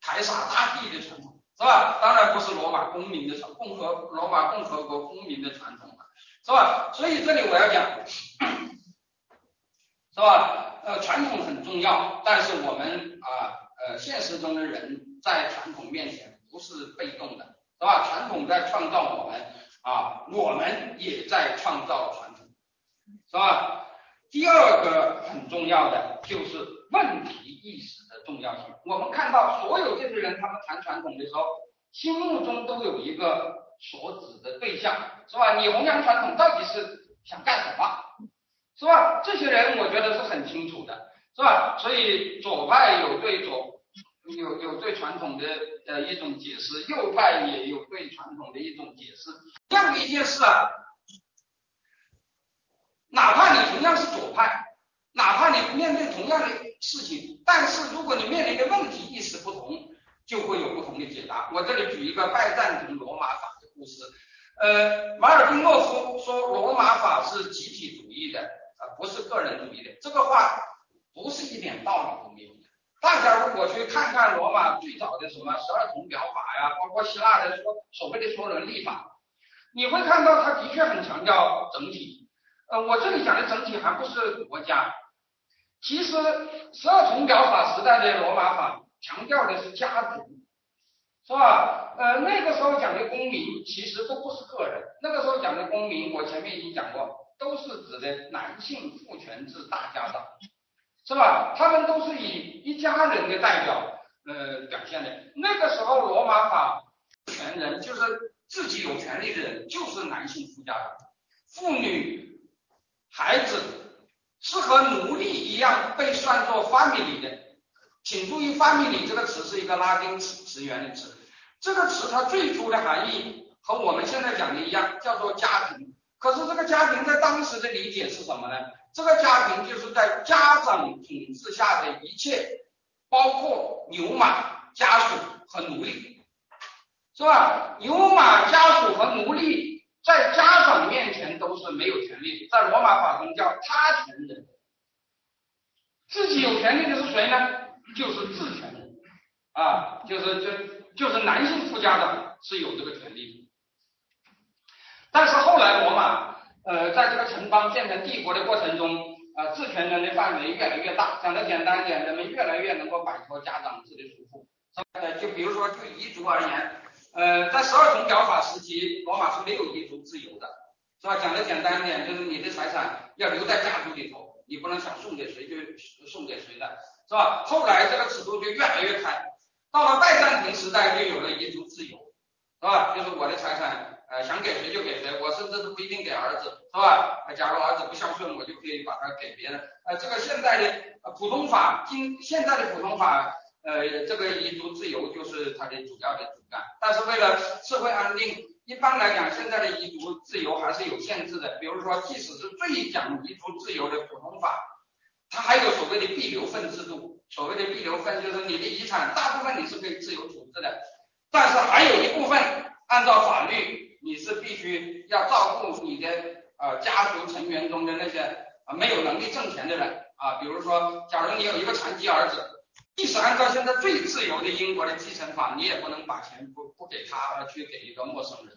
凯撒大帝的传统，是吧？当然不是罗马公民的传共和罗马共和国公民的传统了，是吧？所以这里我要讲，是吧？呃，传统很重要，但是我们啊呃现实中的人在传统面前不是被动的，是吧？传统在创造我们。啊，我们也在创造传统，是吧？第二个很重要的就是问题意识的重要性。我们看到所有这些人，他们谈传统的时候，心目中都有一个所指的对象，是吧？你弘扬传统到底是想干什么，是吧？这些人我觉得是很清楚的，是吧？所以左派有对左。有有对传统的呃一种解释，右派也有对传统的一种解释。这样的一件事啊，哪怕你同样是左派，哪怕你面对同样的事情，但是如果你面临的问题意识不同，就会有不同的解答。我这里举一个拜占庭罗马法的故事。呃，马尔丁诺夫说罗马法是集体主义的，啊，不是个人主义的。这个话不是一点道理都没有。大家如果去看看罗马最早的什么十二铜表法呀，包括希腊的说所谓的说伦立法，你会看到他的确很强调整体。呃，我这里讲的整体还不是国家，其实十二铜表法时代的罗马法强调的是家族，是吧？呃，那个时候讲的公民其实都不是个人，那个时候讲的公民，我前面已经讲过，都是指的男性父权制大家长。是吧？他们都是以一家人的代表，呃，表现的。那个时候，罗马法权人就是自己有权利的人，就是男性富家长，妇女、孩子是和奴隶一样被算作 family 的。请注意，family 这个词是一个拉丁词词源的词，这个词它最初的含义和我们现在讲的一样，叫做家庭。可是这个家庭在当时的理解是什么呢？这个家庭就是在家长统治下的一切，包括牛马家属和奴隶，是吧？牛马家属和奴隶在家长面前都是没有权利，在罗马法中叫他权人。自己有权利的是谁呢？就是自权人啊，就是就就是男性富家长是有这个权利。但是后来罗马。呃，在这个城邦建成帝国的过程中，呃，治权人的范围越来越大。讲的简单点，人们越来越能够摆脱家长制的束缚。呃，就比如说，就彝族而言，呃，在十二铜表法时期，罗马是没有遗嘱自由的，是吧？讲的简单一点，就是你的财产要留在家族里头，你不能想送给谁就送给谁的，是吧？后来这个尺度就越来越开，到了拜占庭时代就有了遗嘱自由，是吧？就是我的财产，呃，想给谁就给谁，我甚至都不一定给儿子，是吧？假如儿子不孝顺，我就可以把它给别人。呃，这个现在的普通法，今现在的普通法，呃，这个遗嘱自由就是它的主要的主干，但是为了社会安定。一般来讲，现在的遗嘱自由还是有限制的。比如说，即使是最讲遗嘱自由的普通法，它还有所谓的必留份制度。所谓的必留份，就是你的遗产大部分你是可以自由处置的，但是还有一部分按照法律你是必须要照顾你的呃家族成员中的那些啊没有能力挣钱的人啊。比如说，假如你有一个残疾儿子，即使按照现在最自由的英国的继承法，你也不能把钱不不给他，去给一个陌生人。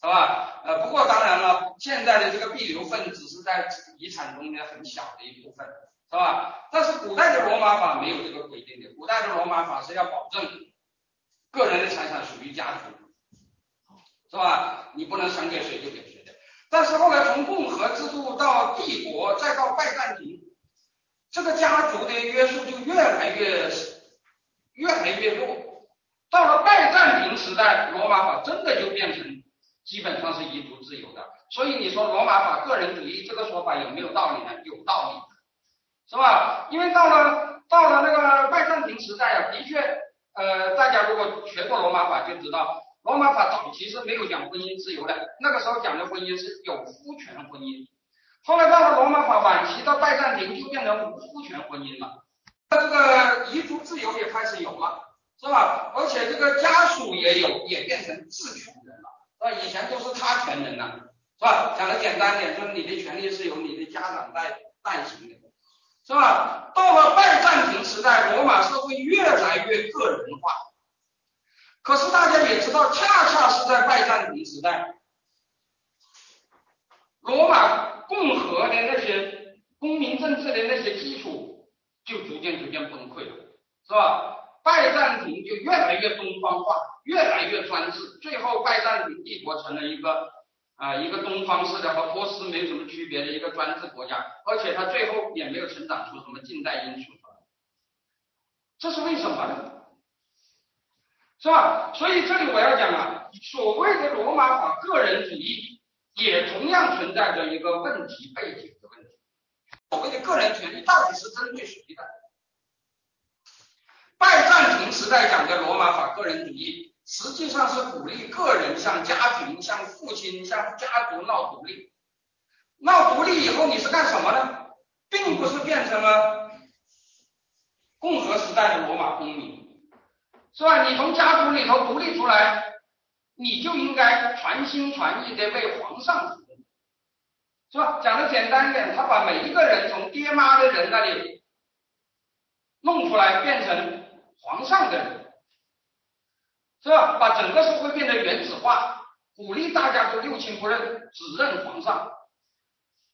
是吧？呃，不过当然了，现在的这个必留份只是在遗产中间很小的一部分，是吧？但是古代的罗马法没有这个规定的，古代的罗马法是要保证个人的财产属于家族，是吧？你不能想给谁就给谁的。但是后来从共和制度到帝国再到拜占庭，这个家族的约束就越来越越来越弱。到了拜占庭时代，罗马法真的就变成。基本上是遗族自由的，所以你说罗马法个人主义这个说法有没有道理呢？有道理，是吧？因为到了到了那个拜占庭时代啊，的确，呃，大家如果学过罗马法就知道，罗马法早期是没有讲婚姻自由的，那个时候讲的婚姻是有夫权婚姻，后来到了罗马法晚期到拜占庭就变成无夫权婚姻了，那这个遗嘱自由也开始有了，是吧？而且这个家属也有，也变成自权人了。那以前都是他权人呐，是吧？讲的简单点，就是你的权利是由你的家长代代行的，是吧？到了拜占庭时代，罗马社会越来越个人化。可是大家也知道，恰恰是在拜占庭时代，罗马共和的那些公民政治的那些基础就逐渐逐渐崩溃了，是吧？拜占庭就越来越东方化，越来越专制，最后拜占庭帝国成了一个啊一个东方式的和波斯没有什么区别的一个专制国家，而且它最后也没有成长出什么近代因素出来，这是为什么呢？是吧？所以这里我要讲啊，所谓的罗马法个人主义也同样存在着一个问题背景的问题，所谓的个人权利到底是针对谁的？拜占庭时代讲的罗马法个人主义，实际上是鼓励个人向家庭、向父亲、向家族闹独立。闹独立以后，你是干什么呢？并不是变成了共和时代的罗马公民，是吧？你从家族里头独立出来，你就应该全心全意的为皇上服务，是吧？讲的简单一点，他把每一个人从爹妈的人那里弄出来，变成。皇上的人是吧？把整个社会变得原子化，鼓励大家都六亲不认，只认皇上，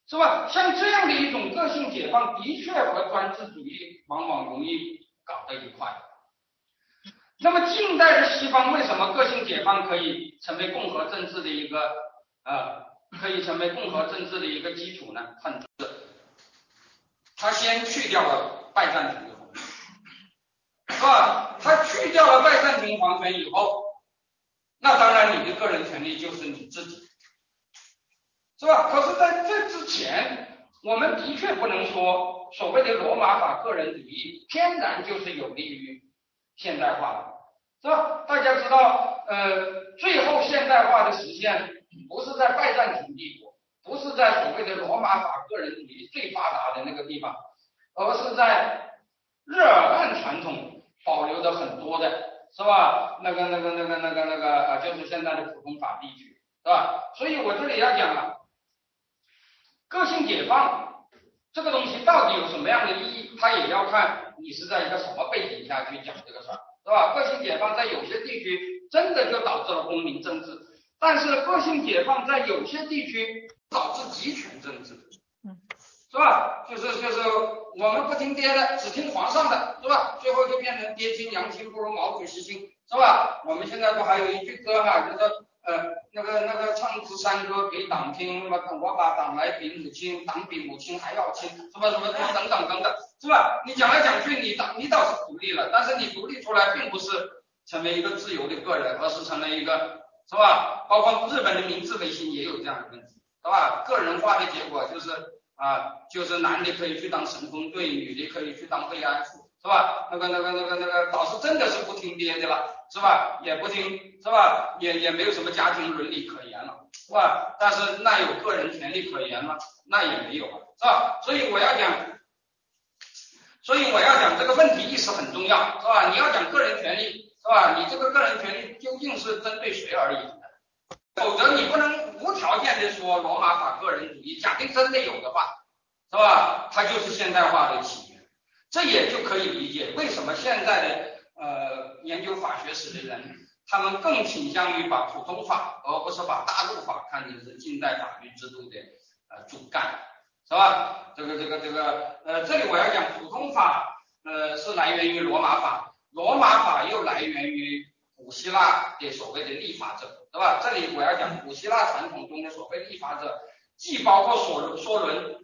是吧？像这样的一种个性解放，的确和专制主义往往容易搞在一块。那么近代的西方为什么个性解放可以成为共和政治的一个呃，可以成为共和政治的一个基础呢？很是，他先去掉了拜占庭。是吧？他去掉了拜占庭皇权以后，那当然你的个人权利就是你自己，是吧？可是在这之前，我们的确不能说所谓的罗马法个人主义天然就是有利于现代化的，是吧？大家知道，呃，最后现代化的实现不是在拜占庭帝国，不是在所谓的罗马法个人主义最发达的那个地方，而是在日耳曼传统。保留的很多的是吧？那个、那个、那个、那个、那个啊，就是现在的普通法地区，是吧？所以我这里要讲啊，个性解放这个东西到底有什么样的意义？它也要看你是在一个什么背景下去讲这个事儿，是吧？个性解放在有些地区真的就导致了公民政治，但是个性解放在有些地区导致集权政治。嗯是吧？就是就是我们不听爹的，只听皇上的，是吧？最后就变成爹亲娘亲不如毛主席亲，是吧？我们现在不还有一句歌哈，就是呃那个那个唱支山歌给党听，什么我把党来比母亲，党比母亲还要亲，什么什么等等等等，是吧？你讲来讲去，你倒你倒是独立了，但是你独立出来并不是成为一个自由的个人，而是成为一个，是吧？包括日本的明治维新也有这样的问题，是吧？个人化的结果就是啊，就是男的可以去当神风队，女的可以去当慰安妇。是吧？那个、那个、那个、那个导师真的是不听爹的了，是吧？也不听，是吧？也也没有什么家庭伦理可言了，是吧？但是那有个人权利可言吗？那也没有啊，是吧？所以我要讲，所以我要讲这个问题意识很重要，是吧？你要讲个人权利，是吧？你这个个人权利究竟是针对谁而言的？否则你不能无条件的说罗马法个人主义，假定真的有的话，是吧？它就是现代化的起源。这也就可以理解为什么现在的呃研究法学史的人，他们更倾向于把普通法而不是把大陆法看成是近代法律制度的呃主干，是吧？这个这个这个呃，这里我要讲普通法呃是来源于罗马法，罗马法又来源于古希腊的所谓的立法者，是吧？这里我要讲古希腊传统中的所谓立法者，既包括索梭伦。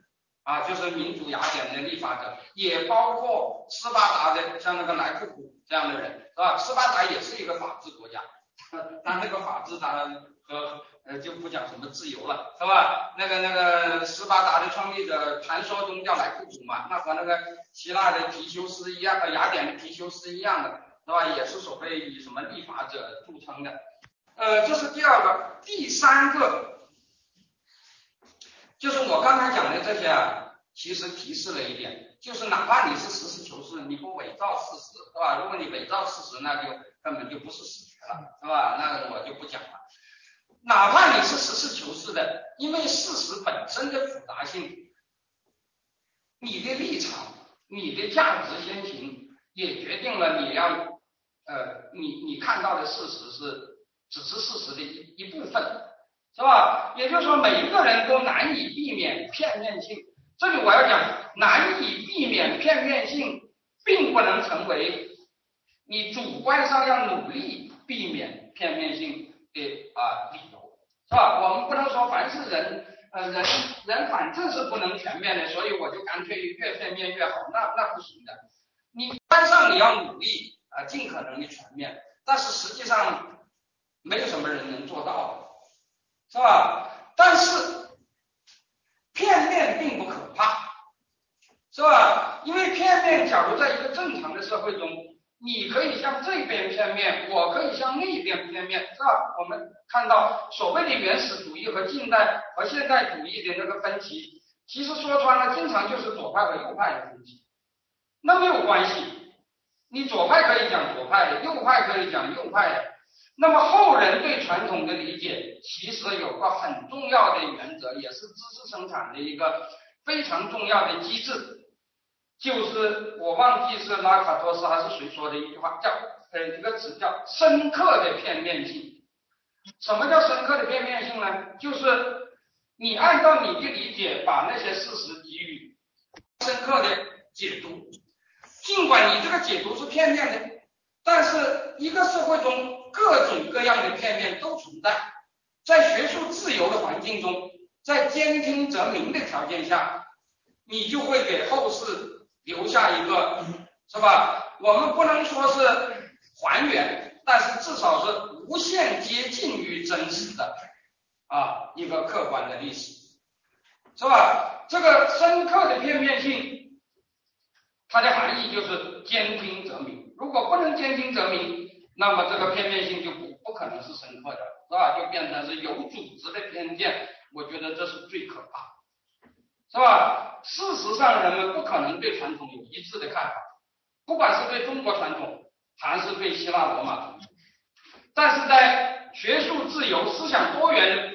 啊，就是民主雅典的立法者，也包括斯巴达的，像那个莱库普这样的人，是吧？斯巴达也是一个法治国家，但那个法治当然和呃就不讲什么自由了，是吧？那个那个斯巴达的创立者，传说中叫莱库普嘛，那和那个希腊的提修斯一样，雅典的提修斯一样的，是吧？也是所谓以什么立法者著称的。呃，这是第二个，第三个。就是我刚才讲的这些啊，其实提示了一点，就是哪怕你是实事求是，你不伪造事实，是吧？如果你伪造事实，那就根本就不是史学了，是吧？那我就不讲了。哪怕你是实事求是的，因为事实本身的复杂性，你的立场、你的价值先行，也决定了你要呃，你你看到的事实是只是事实的一一部分。是吧？也就是说，每一个人都难以避免片面性。这里我要讲，难以避免片面性，并不能成为你主观上要努力避免片面性的啊理由，是吧？我们不能说凡是人，呃，人人反正是不能全面的，所以我就干脆越片面越好，那那不行的。你班上你要努力啊，尽可能的全面，但是实际上没有什么人能做到。是吧？但是片面并不可怕，是吧？因为片面，假如在一个正常的社会中，你可以向这边片面，我可以向那边片面，是吧？我们看到所谓的原始主义和近代和现代主义的那个分歧，其实说穿了，经常就是左派和右派的分歧。那没有关系，你左派可以讲左派的，右派可以讲右派的。那么后人对传统的理解，其实有个很重要的原则，也是知识生产的一个非常重要的机制，就是我忘记是拉卡托斯还是谁说的一句话，叫呃一个词叫深刻的片面性。什么叫深刻的片面性呢？就是你按照你的理解，把那些事实给予深刻的解读，尽管你这个解读是片面的，但是一个社会中。各种各样的片面都存在，在学术自由的环境中，在兼听则明的条件下，你就会给后世留下一个，是吧？我们不能说是还原，但是至少是无限接近于真实的啊一个客观的历史，是吧？这个深刻的片面性，它的含义就是兼听则明。如果不能兼听则明，那么这个片面性就不不可能是深刻的，是吧？就变成是有组织的偏见，我觉得这是最可怕，是吧？事实上，人们不可能对传统有一致的看法，不管是对中国传统还是对希腊罗马传统，但是在学术自由、思想多元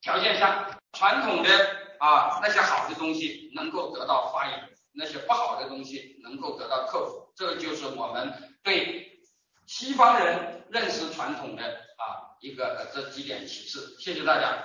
条件下，传统的啊那些好的东西能够得到发扬，那些不好的东西能够得到克服，这就是我们对。西方人认识传统的啊一个这几点启示，谢谢大家。